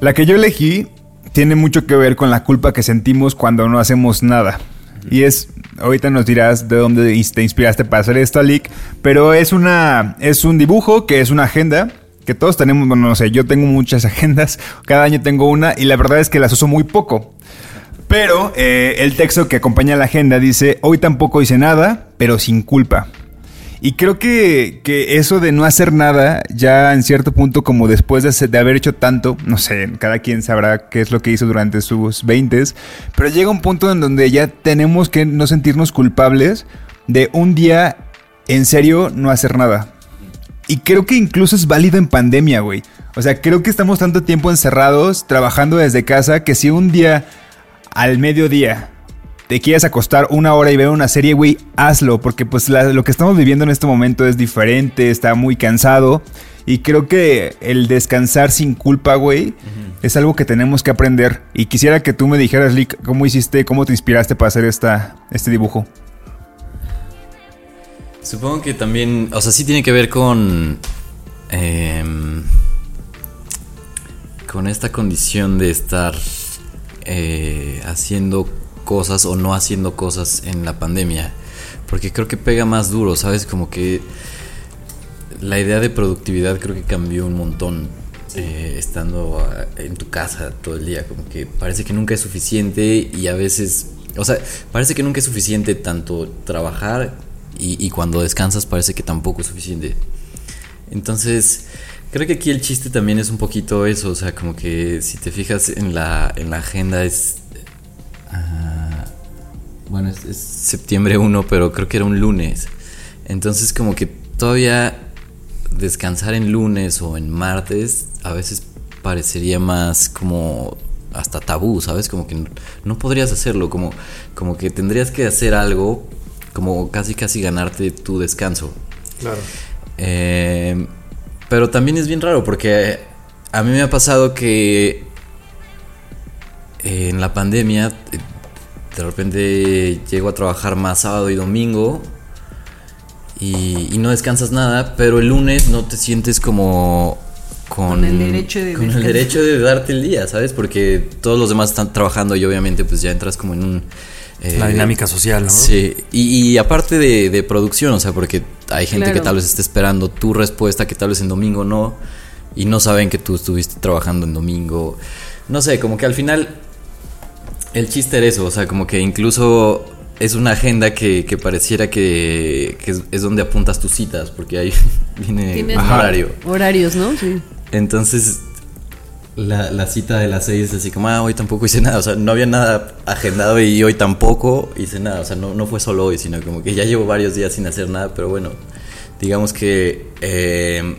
La que yo elegí tiene mucho que ver con la culpa que sentimos cuando no hacemos nada. Y es, ahorita nos dirás de dónde te inspiraste para hacer esta leak, pero es una, es un dibujo que es una agenda que todos tenemos, bueno, no sé, yo tengo muchas agendas, cada año tengo una y la verdad es que las uso muy poco. Pero eh, el texto que acompaña la agenda dice, hoy tampoco hice nada, pero sin culpa. Y creo que, que, eso de no hacer nada, ya en cierto punto, como después de, de, haber hecho tanto, no sé, cada quien sabrá qué es lo que hizo durante sus 20, pero llega un punto en donde ya tenemos que no sentirnos culpables de un día en serio no hacer nada. Y creo que incluso es válido en pandemia, güey. O sea, creo que estamos tanto tiempo encerrados, trabajando desde casa, que si un día al mediodía te quieres acostar una hora y ver una serie, güey, hazlo, porque pues lo que estamos viviendo en este momento es diferente, está muy cansado. Y creo que el descansar sin culpa, güey, es algo que tenemos que aprender. Y quisiera que tú me dijeras, Lick, cómo hiciste, cómo te inspiraste para hacer esta, este dibujo. Supongo que también, o sea, sí tiene que ver con... Eh, con esta condición de estar eh, haciendo cosas o no haciendo cosas en la pandemia. Porque creo que pega más duro, ¿sabes? Como que la idea de productividad creo que cambió un montón eh, estando en tu casa todo el día. Como que parece que nunca es suficiente y a veces, o sea, parece que nunca es suficiente tanto trabajar y, y cuando descansas parece que tampoco es suficiente. Entonces, creo que aquí el chiste también es un poquito eso, o sea, como que si te fijas en la, en la agenda es... bueno, es, es septiembre 1, pero creo que era un lunes. Entonces como que todavía descansar en lunes o en martes a veces parecería más como hasta tabú, ¿sabes? Como que no, no podrías hacerlo, como, como que tendrías que hacer algo, como casi casi ganarte tu descanso. Claro. Eh, pero también es bien raro porque a mí me ha pasado que en la pandemia eh, de repente llego a trabajar más sábado y domingo y, y no descansas nada, pero el lunes no te sientes como con, Con el derecho de con el descansar. derecho de darte el día, ¿sabes? Porque todos los demás están trabajando y obviamente pues ya entras como en un... eh, La dinámica social, ¿no? Sí, y, y aparte de, de producción, o sea, porque hay gente que tal vez esté esperando tu respuesta, que tal vez en domingo no, y no saben que tú estuviste trabajando en domingo. No sé, como que al final el chiste era eso, o sea, como que incluso es una agenda que, que pareciera que, que es, es donde apuntas tus citas, porque ahí viene horario. Horarios, ¿no? Sí. Entonces, la, la cita de las seis es así como, ah, hoy tampoco hice nada. O sea, no había nada agendado y hoy tampoco hice nada. O sea, no, no fue solo hoy, sino como que ya llevo varios días sin hacer nada. Pero bueno, digamos que eh,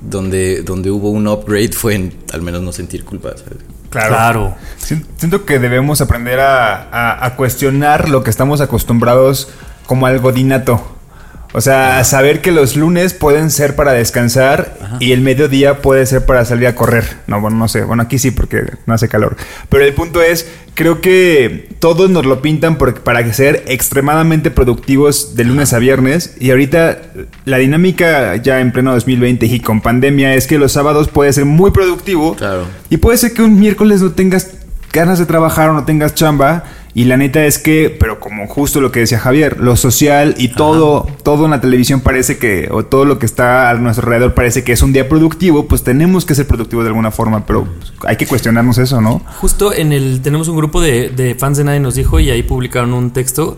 donde, donde hubo un upgrade fue en al menos no sentir culpa. ¿sabes? Claro. Claro. Sien- Siento que debemos aprender a, a- a cuestionar lo que estamos acostumbrados como algo dinato. O sea, saber que los lunes pueden ser para descansar y el mediodía puede ser para salir a correr. No, bueno, no sé. Bueno, aquí sí porque no hace calor. Pero el punto es, creo que todos nos lo pintan por- para ser extremadamente productivos de lunes a viernes. Y ahorita la dinámica ya en pleno 2020 y con pandemia es que los sábados puede ser muy productivo. Claro. Y puede ser que un miércoles no tengas ganas de trabajar o no tengas chamba. Y la neta es que, pero como justo lo que decía Javier, lo social y todo, todo en la televisión parece que, o todo lo que está a nuestro alrededor parece que es un día productivo, pues tenemos que ser productivos de alguna forma, pero hay que cuestionarnos eso, ¿no? Justo en el. Tenemos un grupo de, de fans de Nadie nos dijo y ahí publicaron un texto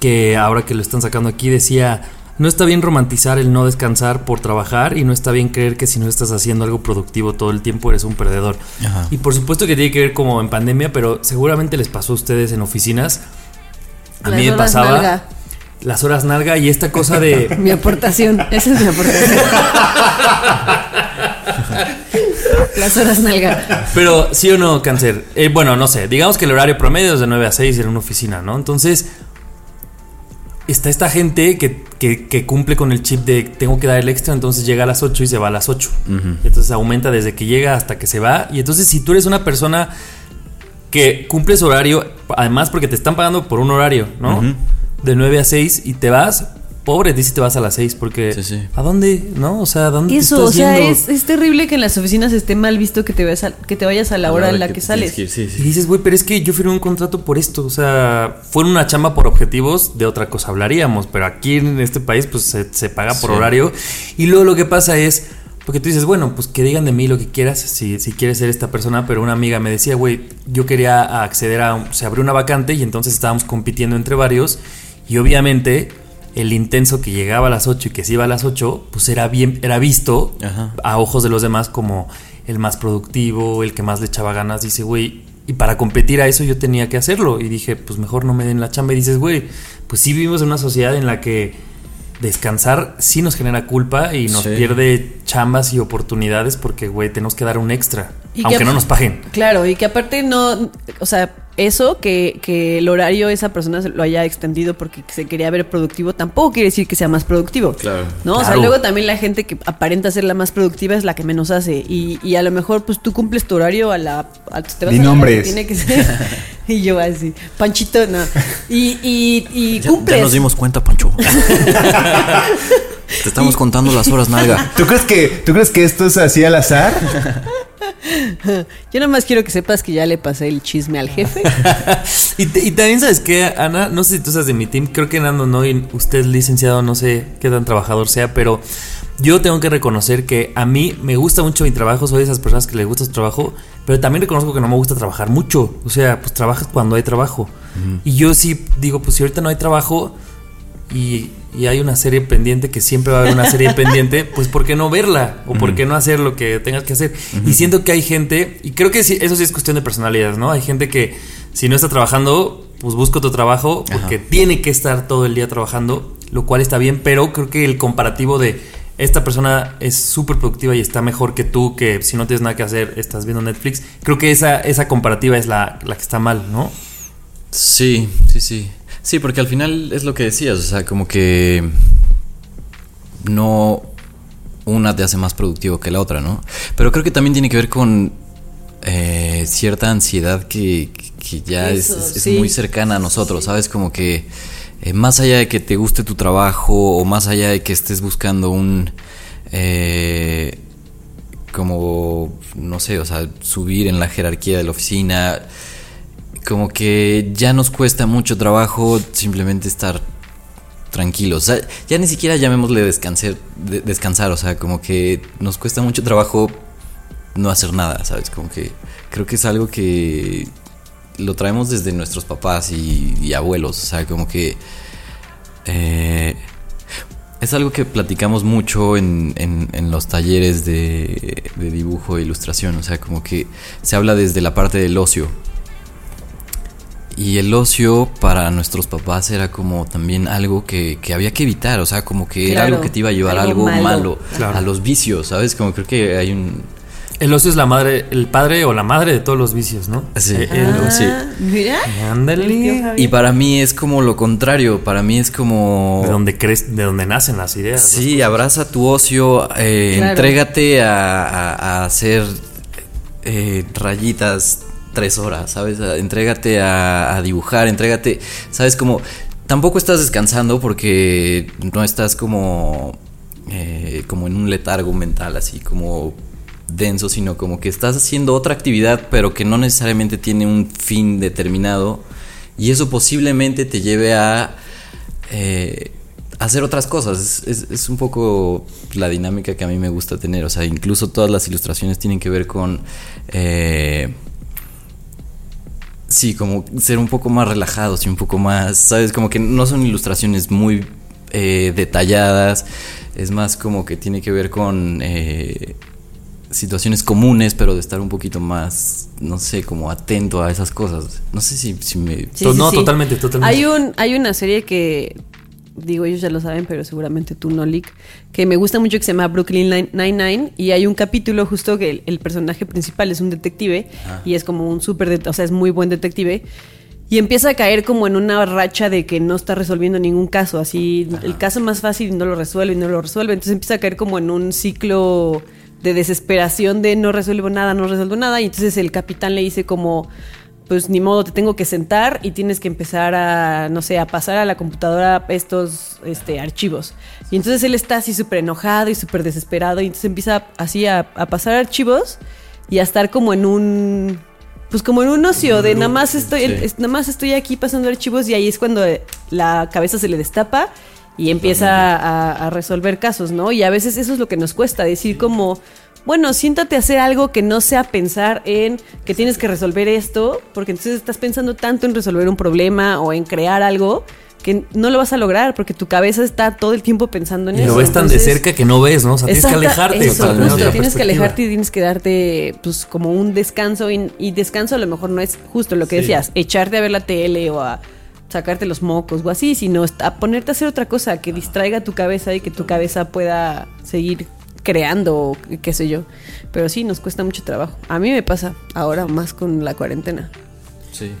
que ahora que lo están sacando aquí decía. No está bien romantizar el no descansar por trabajar y no está bien creer que si no estás haciendo algo productivo todo el tiempo eres un perdedor. Ajá. Y por supuesto que tiene que ver como en pandemia, pero seguramente les pasó a ustedes en oficinas. A Las mí me horas pasaba nalga. las horas nalga y esta cosa de Mi aportación. Esa es mi aportación. Las horas nalga. Pero sí o no, cáncer. Eh, bueno, no sé. Digamos que el horario promedio es de 9 a 6 en una oficina, ¿no? Entonces, está esta gente que, que- que cumple con el chip de tengo que dar el extra, entonces llega a las 8 y se va a las 8. Entonces aumenta desde que llega hasta que se va. Y entonces, si tú eres una persona que cumple su horario, además porque te están pagando por un horario, ¿no? De 9 a 6 y te vas, pobre de si te vas a las 6 porque Sí, sí. ¿a dónde? ¿No? O sea, ¿a dónde te Eso, estás o sea, yendo? es, es terrible que en las oficinas esté mal visto que te, vayas a, que te vayas a la hora en la que, te sales. que ir, sí, Y dices, güey, pero es que yo firmé un contrato por esto. O sea, fue una chamba por objetivos, de otra cosa hablaríamos. Pero aquí en este país, pues se, se paga por Sí. horario. Y luego lo que pasa es, porque tú dices, bueno, pues que digan de mí lo que quieras, si, si quieres ser esta persona. Pero una amiga me decía, güey, yo quería acceder a. Se abrió una vacante y entonces estábamos compitiendo entre varios. Y obviamente. El intenso que llegaba a las 8 y que se iba a las 8, pues era bien, era visto Ajá. a ojos de los demás como el más productivo, el que más le echaba ganas. Dice, güey, y para competir a eso yo tenía que hacerlo. Y dije, pues mejor no me den la chamba. Y dices, güey, pues sí vivimos en una sociedad en la que descansar sí nos genera culpa y nos Sí. pierde chambas y oportunidades porque, güey, tenemos que dar un extra. Y que aunque no nos paguen. Claro, y que aparte no, o sea, eso, que, que el horario esa persona se lo haya extendido porque se quería ver productivo, tampoco quiere decir que sea más productivo. Claro. ¿No? O sea, luego también la gente que aparenta ser la más productiva es la que menos hace. Y, y a lo mejor, pues tú cumples tu horario a la. A, te vas a nombres. Tiene que ser. y yo así, Panchito, no. Y, y, y Ya, cumples. ya nos dimos cuenta, Pancho. Te estamos contando las horas, nalga. ¿Tú crees que, ¿tú crees que esto es así al azar? Yo nada más quiero que sepas que ya le pasé el chisme al jefe. Y, te- y también sabes que, Ana, no sé si tú estás de mi team, creo que Nando no, y usted licenciado, no sé qué tan trabajador sea, pero yo tengo que reconocer que a mí me gusta mucho mi trabajo, soy de esas personas que les gusta su trabajo, pero también reconozco que no me gusta trabajar mucho, o sea, pues trabajas cuando hay trabajo. Y yo sí digo, pues si ahorita no hay trabajo y, y hay una serie pendiente, que siempre va a haber una serie pendiente, pues ¿por qué no verla? ¿O por qué no hacer lo que tengas que hacer? Y siento que hay gente, y creo que sí, eso sí es cuestión de personalidades, ¿no? Hay gente que si no está trabajando, pues busca otro trabajo porque tiene que estar todo el día trabajando, lo cual está bien, pero creo que el comparativo de esta persona es súper productiva y está mejor que tú, que si no tienes nada que hacer, estás viendo Netflix, creo que esa, esa comparativa es la, la que está mal, ¿no? Sí, sí, sí. Sí, porque al final es lo que decías, o sea, como que no una te hace más productivo que la otra, ¿no? Pero creo que también tiene que ver con eh, cierta ansiedad que, que ya es, Eso, es- es sí. muy cercana a nosotros, ¿sabes? Como que eh, más allá de que te guste tu trabajo o más allá de que estés buscando un... eh, como, no sé, o sea, subir en la jerarquía de la oficina, como que ya nos cuesta mucho trabajo simplemente estar tranquilos. O sea, ya ni siquiera llamémosle descansar, de- descansar, o sea, como que nos cuesta mucho trabajo no hacer nada, ¿sabes? Como que creo que es algo que lo traemos desde nuestros papás y, y abuelos, o sea, como que eh, es algo que platicamos mucho en, en- en los talleres de, de dibujo e ilustración, o sea, como que se habla desde la parte del ocio. Y el ocio para nuestros papás era como también algo que, que había que evitar, o sea, como que era algo que te iba a llevar a algo algo malo. malo, Claro. a los vicios, ¿sabes? Como creo que hay un... El ocio es la madre, el padre o la madre de todos los vicios, ¿no? Sí, Eh, el- sí. Ah, Mira. Ándale. Y para mí es como lo contrario, para mí es como... De donde crees, de donde nacen las ideas. Sí, abraza tu ocio, eh, Claro. entrégate a, a- a hacer eh, rayitas tres horas, ¿sabes? Entrégate a, a dibujar, entrégate, ¿sabes? Como tampoco estás descansando porque no estás como, eh, como en un letargo mental, así como denso, sino como que estás haciendo otra actividad, pero que no necesariamente tiene un fin determinado. Y eso posiblemente te lleve a eh, hacer otras cosas. Es, es- es un poco la dinámica que a mí me gusta tener. O sea, incluso todas las ilustraciones tienen que ver con... eh, sí, como ser un poco más relajados y un poco más, ¿sabes? Como que no son ilustraciones muy eh, detalladas. Es más como que tiene que ver con... eh, situaciones comunes, pero de estar un poquito más, no sé, como atento a esas cosas. No sé si, si me... Sí, To- sí, no, sí. totalmente, totalmente. Hay, un, hay una serie que, digo, ellos ya lo saben, pero seguramente tú no, Lick, que me gusta mucho que se llama Brooklyn Nine- Nine-Nine y hay un capítulo justo que el, el personaje principal es un detective y es como un súper, o sea, es muy buen detective. Y empieza a caer como en una racha de que no está resolviendo ningún caso, así el caso más fácil no lo resuelve y no lo resuelve, entonces empieza a caer como en un ciclo de desesperación de no resuelvo nada, no resuelvo nada, y entonces el capitán le dice como, pues ni modo, te tengo que sentar y tienes que empezar a, no sé, a pasar a la computadora estos este, archivos. Y entonces él está así súper enojado y súper desesperado y entonces empieza así a, a pasar archivos y a estar como en un pues como en un ocio de nada más estoy Sí. nada más estoy aquí pasando archivos y ahí es cuando la cabeza se le destapa y empieza a, a resolver casos, ¿no? Y a veces eso es lo que nos cuesta, decir como, bueno, siéntate a hacer algo que no sea pensar en que tienes que resolver esto, porque entonces estás pensando tanto en resolver un problema o en crear algo que no lo vas a lograr porque tu cabeza está todo el tiempo pensando en Y eso. lo ves tan de cerca que no ves, ¿no? O sea, tienes que alejarte. eso, justo, otra tienes que alejarte y tienes que darte, pues, como un descanso. Y, y descanso a lo mejor no es justo lo que Sí. decías, echarte a ver la tele o a sacarte los mocos o así, sino a ponerte a hacer otra cosa que distraiga tu cabeza y que tu cabeza pueda seguir creando, o qué sé yo. Pero sí, nos cuesta mucho trabajo. A mí me pasa ahora más con la cuarentena. Sí.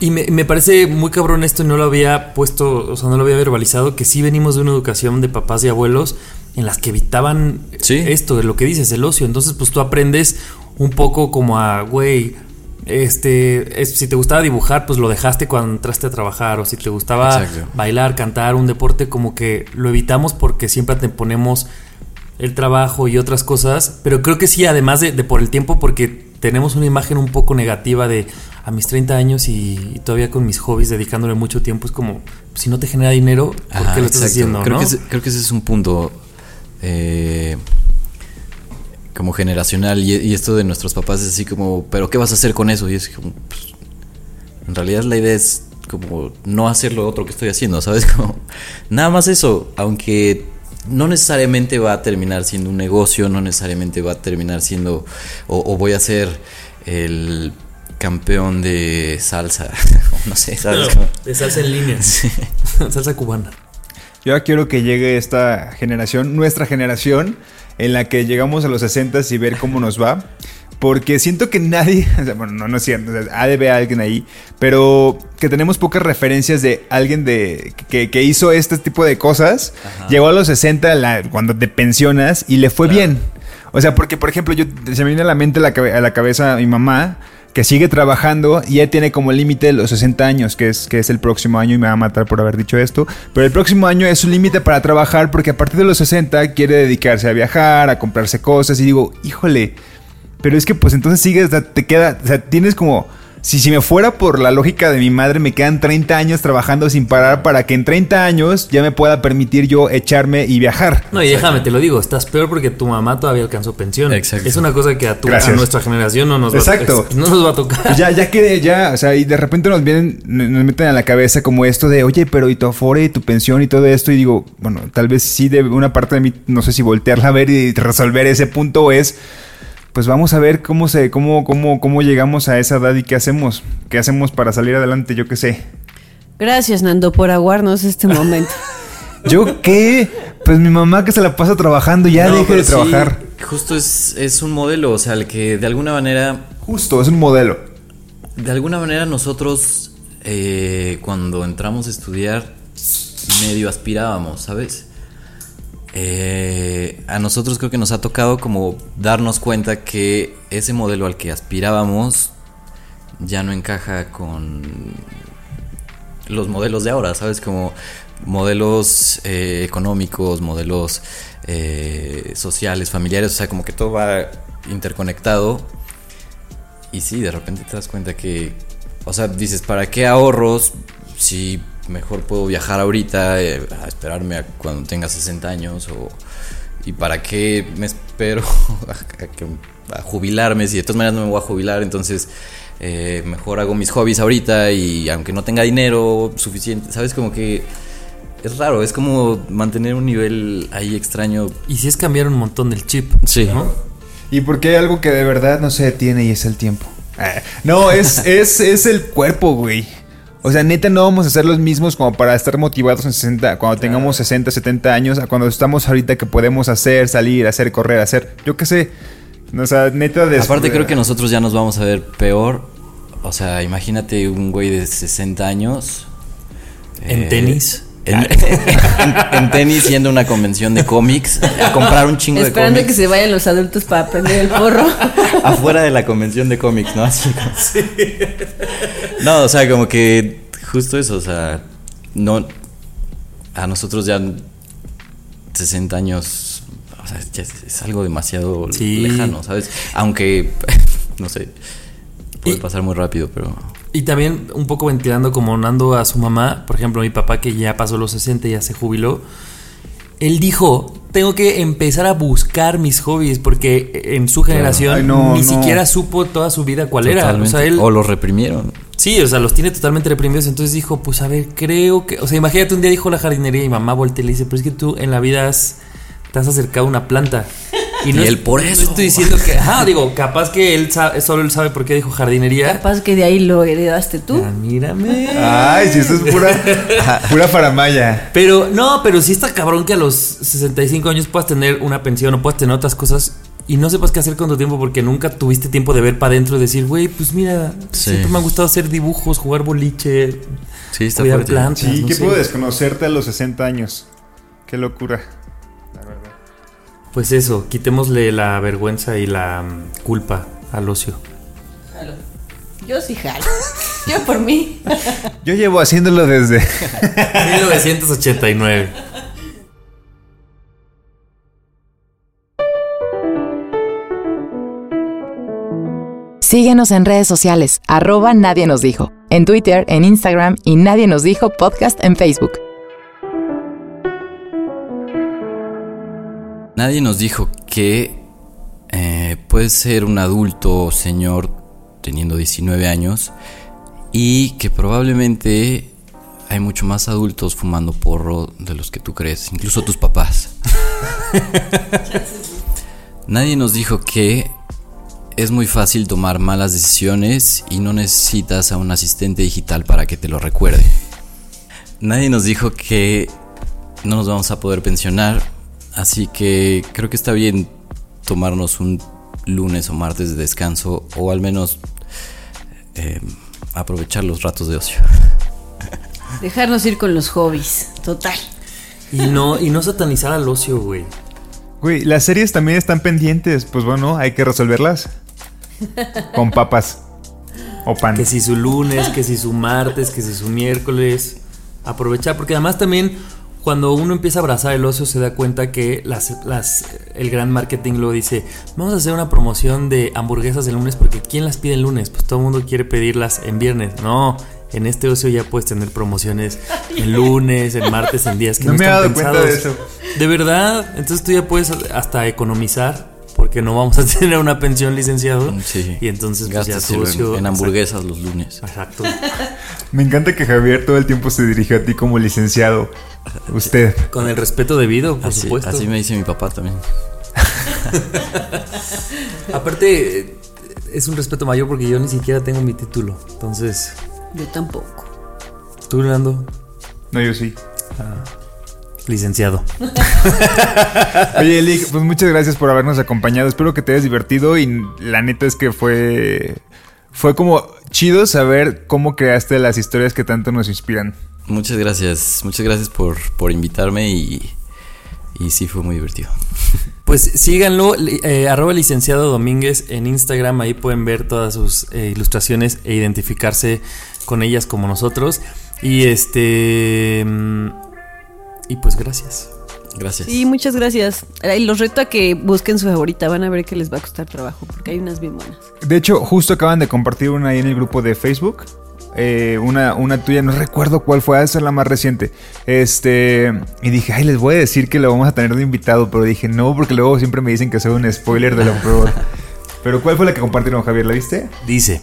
Y me, me parece muy cabrón esto y no lo había puesto, o sea, no lo había verbalizado, que sí venimos de una educación de papás y abuelos en las que evitaban esto, de lo que dices, el ocio. Entonces, pues tú aprendes un poco como a, güey, este, es- si te gustaba dibujar, pues lo dejaste cuando entraste a trabajar, o si te gustaba Exacto. bailar, cantar, un deporte, como que lo evitamos porque siempre te ponemos el trabajo y otras cosas, pero creo que sí, además de, de por el tiempo, porque tenemos una imagen un poco negativa de a mis 30 años y, y todavía con mis hobbies dedicándole mucho tiempo, es como, si no te genera dinero, ¿por Ajá, qué lo estás exacto. haciendo? Creo, ¿no? que ese, creo que ese es un punto eh, como generacional y, y esto de nuestros papás es así como, pero ¿qué vas a hacer con eso? Y es como, pues, en realidad la idea es como no hacer lo otro que estoy haciendo, ¿sabes? Como, nada más eso, aunque no necesariamente va a terminar siendo un negocio, no necesariamente va a terminar siendo, o, o voy a ser el campeón de salsa, no sé, ¿sabes? Claro, de salsa en línea. salsa cubana. Yo ahora quiero que llegue esta generación, nuestra generación, en la que llegamos a los 60 y ver cómo nos va. Porque siento que nadie, o sea, bueno, no, no es cierto, o sea, ha de ver a alguien ahí, pero que tenemos pocas referencias de alguien de que, que hizo este tipo de cosas, llegó a los 60 la- cuando te pensionas y le fue bien. O sea, porque por ejemplo, yo se me viene a la mente la a la cabeza mi mamá, que sigue trabajando y ya tiene como límite los 60 años, que es, que es el próximo año y me va a matar por haber dicho esto. Pero el próximo año es su límite para trabajar porque a partir de los 60 quiere dedicarse a viajar, a comprarse cosas y digo, híjole, pero es que pues entonces sigues, te queda, o sea, tienes como... Si, si me fuera por la lógica de mi madre, me quedan 30 años trabajando sin parar para que en 30 años ya me pueda permitir yo echarme y viajar. No, y déjame, te lo digo, estás peor porque tu mamá todavía alcanzó pensión. Exacto. Es una cosa que a, tu, a nuestra generación no nos, Exacto. Va, no nos va a tocar. Ya, ya que ya, o sea, y de repente nos vienen, nos meten a la cabeza como esto de, oye, pero y tu afore y tu pensión y todo esto, y digo, bueno, tal vez sí de una parte de mí, no sé si voltearla a ver y resolver ese punto es, pues vamos a ver cómo se, cómo, cómo, cómo llegamos a esa edad y qué hacemos, qué hacemos para salir adelante, yo qué sé. Gracias, Nando, por aguarnos este momento. ¿Yo qué? Pues mi mamá que se la pasa trabajando, ya No, deje de sí, trabajar. justo es, es un modelo, o sea, el que de alguna manera. Justo, es un modelo. De alguna manera nosotros, eh, cuando entramos a estudiar, medio aspirábamos, ¿sabes? Eh, a nosotros creo que nos ha tocado como darnos cuenta que ese modelo al que aspirábamos ya no encaja con los modelos de ahora, ¿sabes? Como modelos eh, económicos, modelos eh, sociales, familiares, o sea, como que todo va interconectado. Y sí, de repente te das cuenta que, o sea, dices, ¿para qué ahorros si mejor puedo viajar ahorita, eh, a esperarme a cuando tenga 60 años? O, ¿Y para qué me espero a, que- a jubilarme si de todas maneras no me voy a jubilar? Entonces, eh, mejor hago mis hobbies ahorita y aunque no tenga dinero suficiente, ¿sabes? Como que es raro, es como mantener un nivel ahí extraño. Y si es cambiar un montón del chip. Sí. ¿no? Y porque hay algo que de verdad no se detiene y es el tiempo. Ah, No, es, es, es el cuerpo, güey. O sea, neta, no vamos a ser los mismos como para estar motivados en 60, cuando tengamos 60, 70 años, a cuando estamos ahorita que podemos hacer, salir, hacer, correr, hacer, yo qué sé. O sea, neta, de Aparte creo que nosotros ya nos vamos a ver peor. O sea, imagínate un güey de 60 años. En eh, tenis. En, en- en tenis yendo a una convención de cómics a comprar un chingo de Esperando cómics que se vayan los adultos para prender el porro. afuera de la convención de cómics, ¿no? Así como- No, o sea, como que justo eso, o sea, no a nosotros ya 60 años, o sea, ya es, es algo demasiado Sí. lejano, ¿sabes? Aunque no sé, puede pasar muy rápido, pero Y también un poco ventilando como Nando a su mamá, por ejemplo, mi papá que ya pasó los 60 y ya se jubiló, él dijo, tengo que empezar a buscar mis hobbies porque en su generación Ay, no, ni no. siquiera supo toda su vida cuál era. O sea, él... o lo reprimieron. Sí, o sea, los tiene totalmente reprimidos. Entonces dijo, pues a ver, creo que... O sea, imagínate un día dijo la jardinería y mamá voltea y le dice, pero es que tú en la vida has, te has acercado a una planta. Y no él es- por no eso. estoy diciendo que... Ah, digo, capaz que él sabe, solo él sabe por qué dijo jardinería. Capaz que de ahí lo heredaste tú. Ah, mírame. Ay, si eso es pura, pura faramaya. Pero no, pero sí está cabrón que a los 65 años puedas tener una pensión o puedas tener otras cosas y no sepas qué hacer con tu tiempo porque nunca tuviste tiempo de ver para adentro y decir, güey, pues mira, Sí. siempre me ha gustado hacer dibujos, jugar boliche, Sí, está cuidar fuerte. plantas. Sí, no ¿qué sé. puedo desconocerte a los 60 años? Qué locura. Pues eso, quitémosle la vergüenza y la mm, culpa al ocio. Yo sí jalo. Yo por mí. Yo llevo haciéndolo desde... 1989. Síguenos en redes sociales, arroba Nadie nos dijo, en Twitter, en Instagram y Nadie nos dijo podcast en Facebook. Nadie nos dijo que eh, puedes ser un adulto señor teniendo 19 años y que probablemente hay mucho más adultos fumando porro de los que tú crees, incluso tus papás. Nadie nos dijo que es muy fácil tomar malas decisiones y no necesitas a un asistente digital para que te lo recuerde. Nadie nos dijo que no nos vamos a poder pensionar, así que creo que está bien tomarnos un lunes o martes de descanso o al menos eh, aprovechar los ratos de ocio. Dejarnos ir con los hobbies. Total. Y no, y no satanizar al ocio, güey. Güey, las series también están pendientes. Pues bueno, hay que resolverlas. Con papas. O pan. Que si su lunes, que si su martes, que si su miércoles. Aprovechar, porque además también cuando uno empieza a abrazar el ocio se da cuenta que las, las, el gran marketing lo dice, vamos a hacer una promoción de hamburguesas el lunes porque ¿quién las pide el lunes? Pues todo el mundo quiere pedirlas en viernes. No, en este ocio ya puedes tener promociones en lunes, en martes, en días que No no, me he están dado cuenta pensados. de eso. De verdad, entonces tú ya puedes hasta economizar porque no vamos a tener una pensión licenciado. Sí. Y entonces pues, ya Gástatelo tu ocio- en, en hamburguesas los lunes. Exacto. Me encanta que Javier todo el tiempo se dirigió a ti como licenciado. Usted. Con el respeto debido, por Así, supuesto. así me dice mi papá también. Aparte, eh, es un respeto mayor porque yo ni siquiera tengo mi título. Entonces, Yo tampoco. tú, Nando, No, yo sí. Licenciado. Oye, Eli, pues muchas gracias por habernos acompañado. Espero que te hayas divertido y la neta es que fue fue como chido saber cómo creaste las historias que tanto nos inspiran. Muchas gracias, muchas gracias por, por invitarme y, y sí fue muy divertido. Pues síganlo, eh, arroba licenciado Domínguez en Instagram, ahí pueden ver todas sus eh, ilustraciones e identificarse con ellas como nosotros. Y este... Y pues gracias. Gracias. Sí, muchas gracias. Y los reto a que busquen su favorita. Van a ver que les va a costar trabajo porque hay unas bien buenas. De hecho, justo acaban de compartir una ahí en el grupo de Facebook. Eh, una, una tuya, no recuerdo cuál fue, esa es la más reciente. Este, y dije, ay, les voy a decir que lo vamos a tener de invitado, pero dije, no, porque luego siempre me dicen que soy un spoiler de lo peor. pero ¿cuál fue la que compartieron, Javier? ¿La viste? Dice,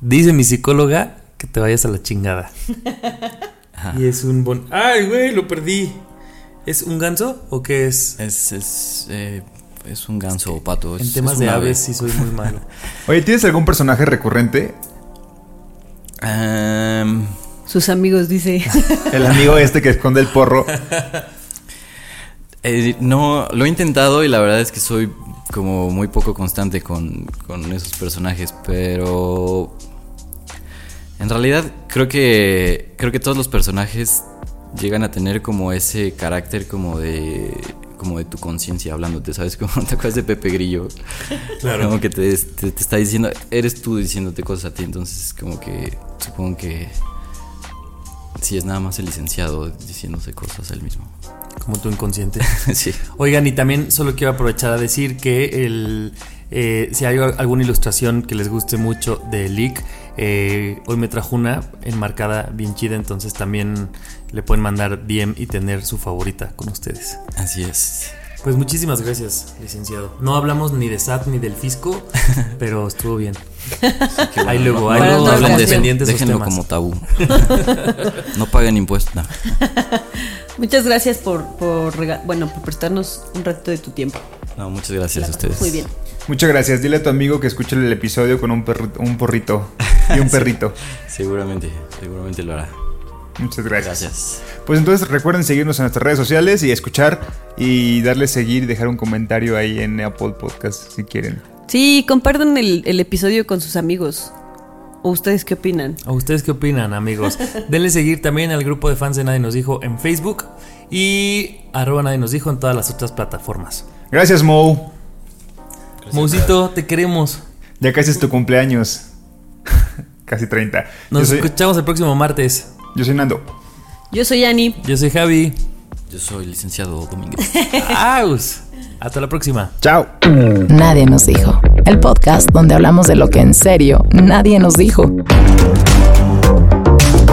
dice mi psicóloga que te vayas a la chingada. Y es un bon... ¡Ay, güey! Lo perdí. ¿Es un ganso o qué es? Es, es, eh, es un ganso o pato. es- En temas es de un ave. aves sí soy muy malo. Oye, ¿tienes algún personaje recurrente? Em, Sus amigos, dice. El amigo este que esconde el porro. eh, no, lo he intentado y la verdad es que soy como muy poco constante con, con esos personajes, pero en realidad creo que creo que todos los personajes llegan a tener como ese carácter como de como de tu conciencia hablándote, ¿sabes? Como te acuerdas de Pepe Grillo. Claro. Como que te, te- te está diciendo, eres tú diciéndote cosas a ti, entonces como que supongo que sí es nada más el licenciado diciéndose cosas a él mismo. Como tu inconsciente. sí. Oigan, y también solo quiero aprovechar a decir que el, eh, si hay alguna ilustración que les guste mucho de Leak, eh, hoy me trajo una enmarcada bien chida, entonces también le pueden mandar DM y tener su favorita con ustedes. Así es. Pues muchísimas gracias, licenciado. No hablamos ni de SAT ni del fisco, pero estuvo bien. Ahí luego, ahí luego no hablen de pendientes déjenlo temas. como tabú. no paguen impuestos. no. Muchas gracias por, por bueno, por prestarnos un ratito de tu tiempo. No, muchas gracias a ustedes. Muy bien. Muchas gracias. Dile a tu amigo que escuche el episodio con un, perri- un porrito y un Sí. perrito. Seguramente, seguramente lo hará. Muchas gracias. Gracias. Pues entonces recuerden seguirnos en nuestras redes sociales y escuchar y darle seguir y dejar un comentario ahí en Apple Podcast si quieren. Sí, compartan el, el episodio con sus amigos. ¿O ustedes qué opinan? ¿A ustedes qué opinan, amigos? Denle seguir también al grupo de fans de Nadie Nos Dijo en Facebook y arroba Nadie Nos Dijo en todas las otras plataformas. Gracias, Mo. Mousito, te queremos. Ya casi es tu cumpleaños. casi 30. Nos soy, escuchamos el próximo martes. yo soy Nando. Yo soy Ani. Yo soy Javi. Yo soy licenciado Domínguez. Aus. Hasta la próxima. Chao. Nadie nos dijo. El podcast donde hablamos de lo que en serio nadie nos dijo.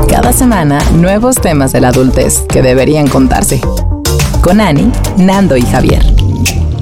Cada semana, nuevos temas de la adultez que deberían contarse. Con Ani, Nando y Javier.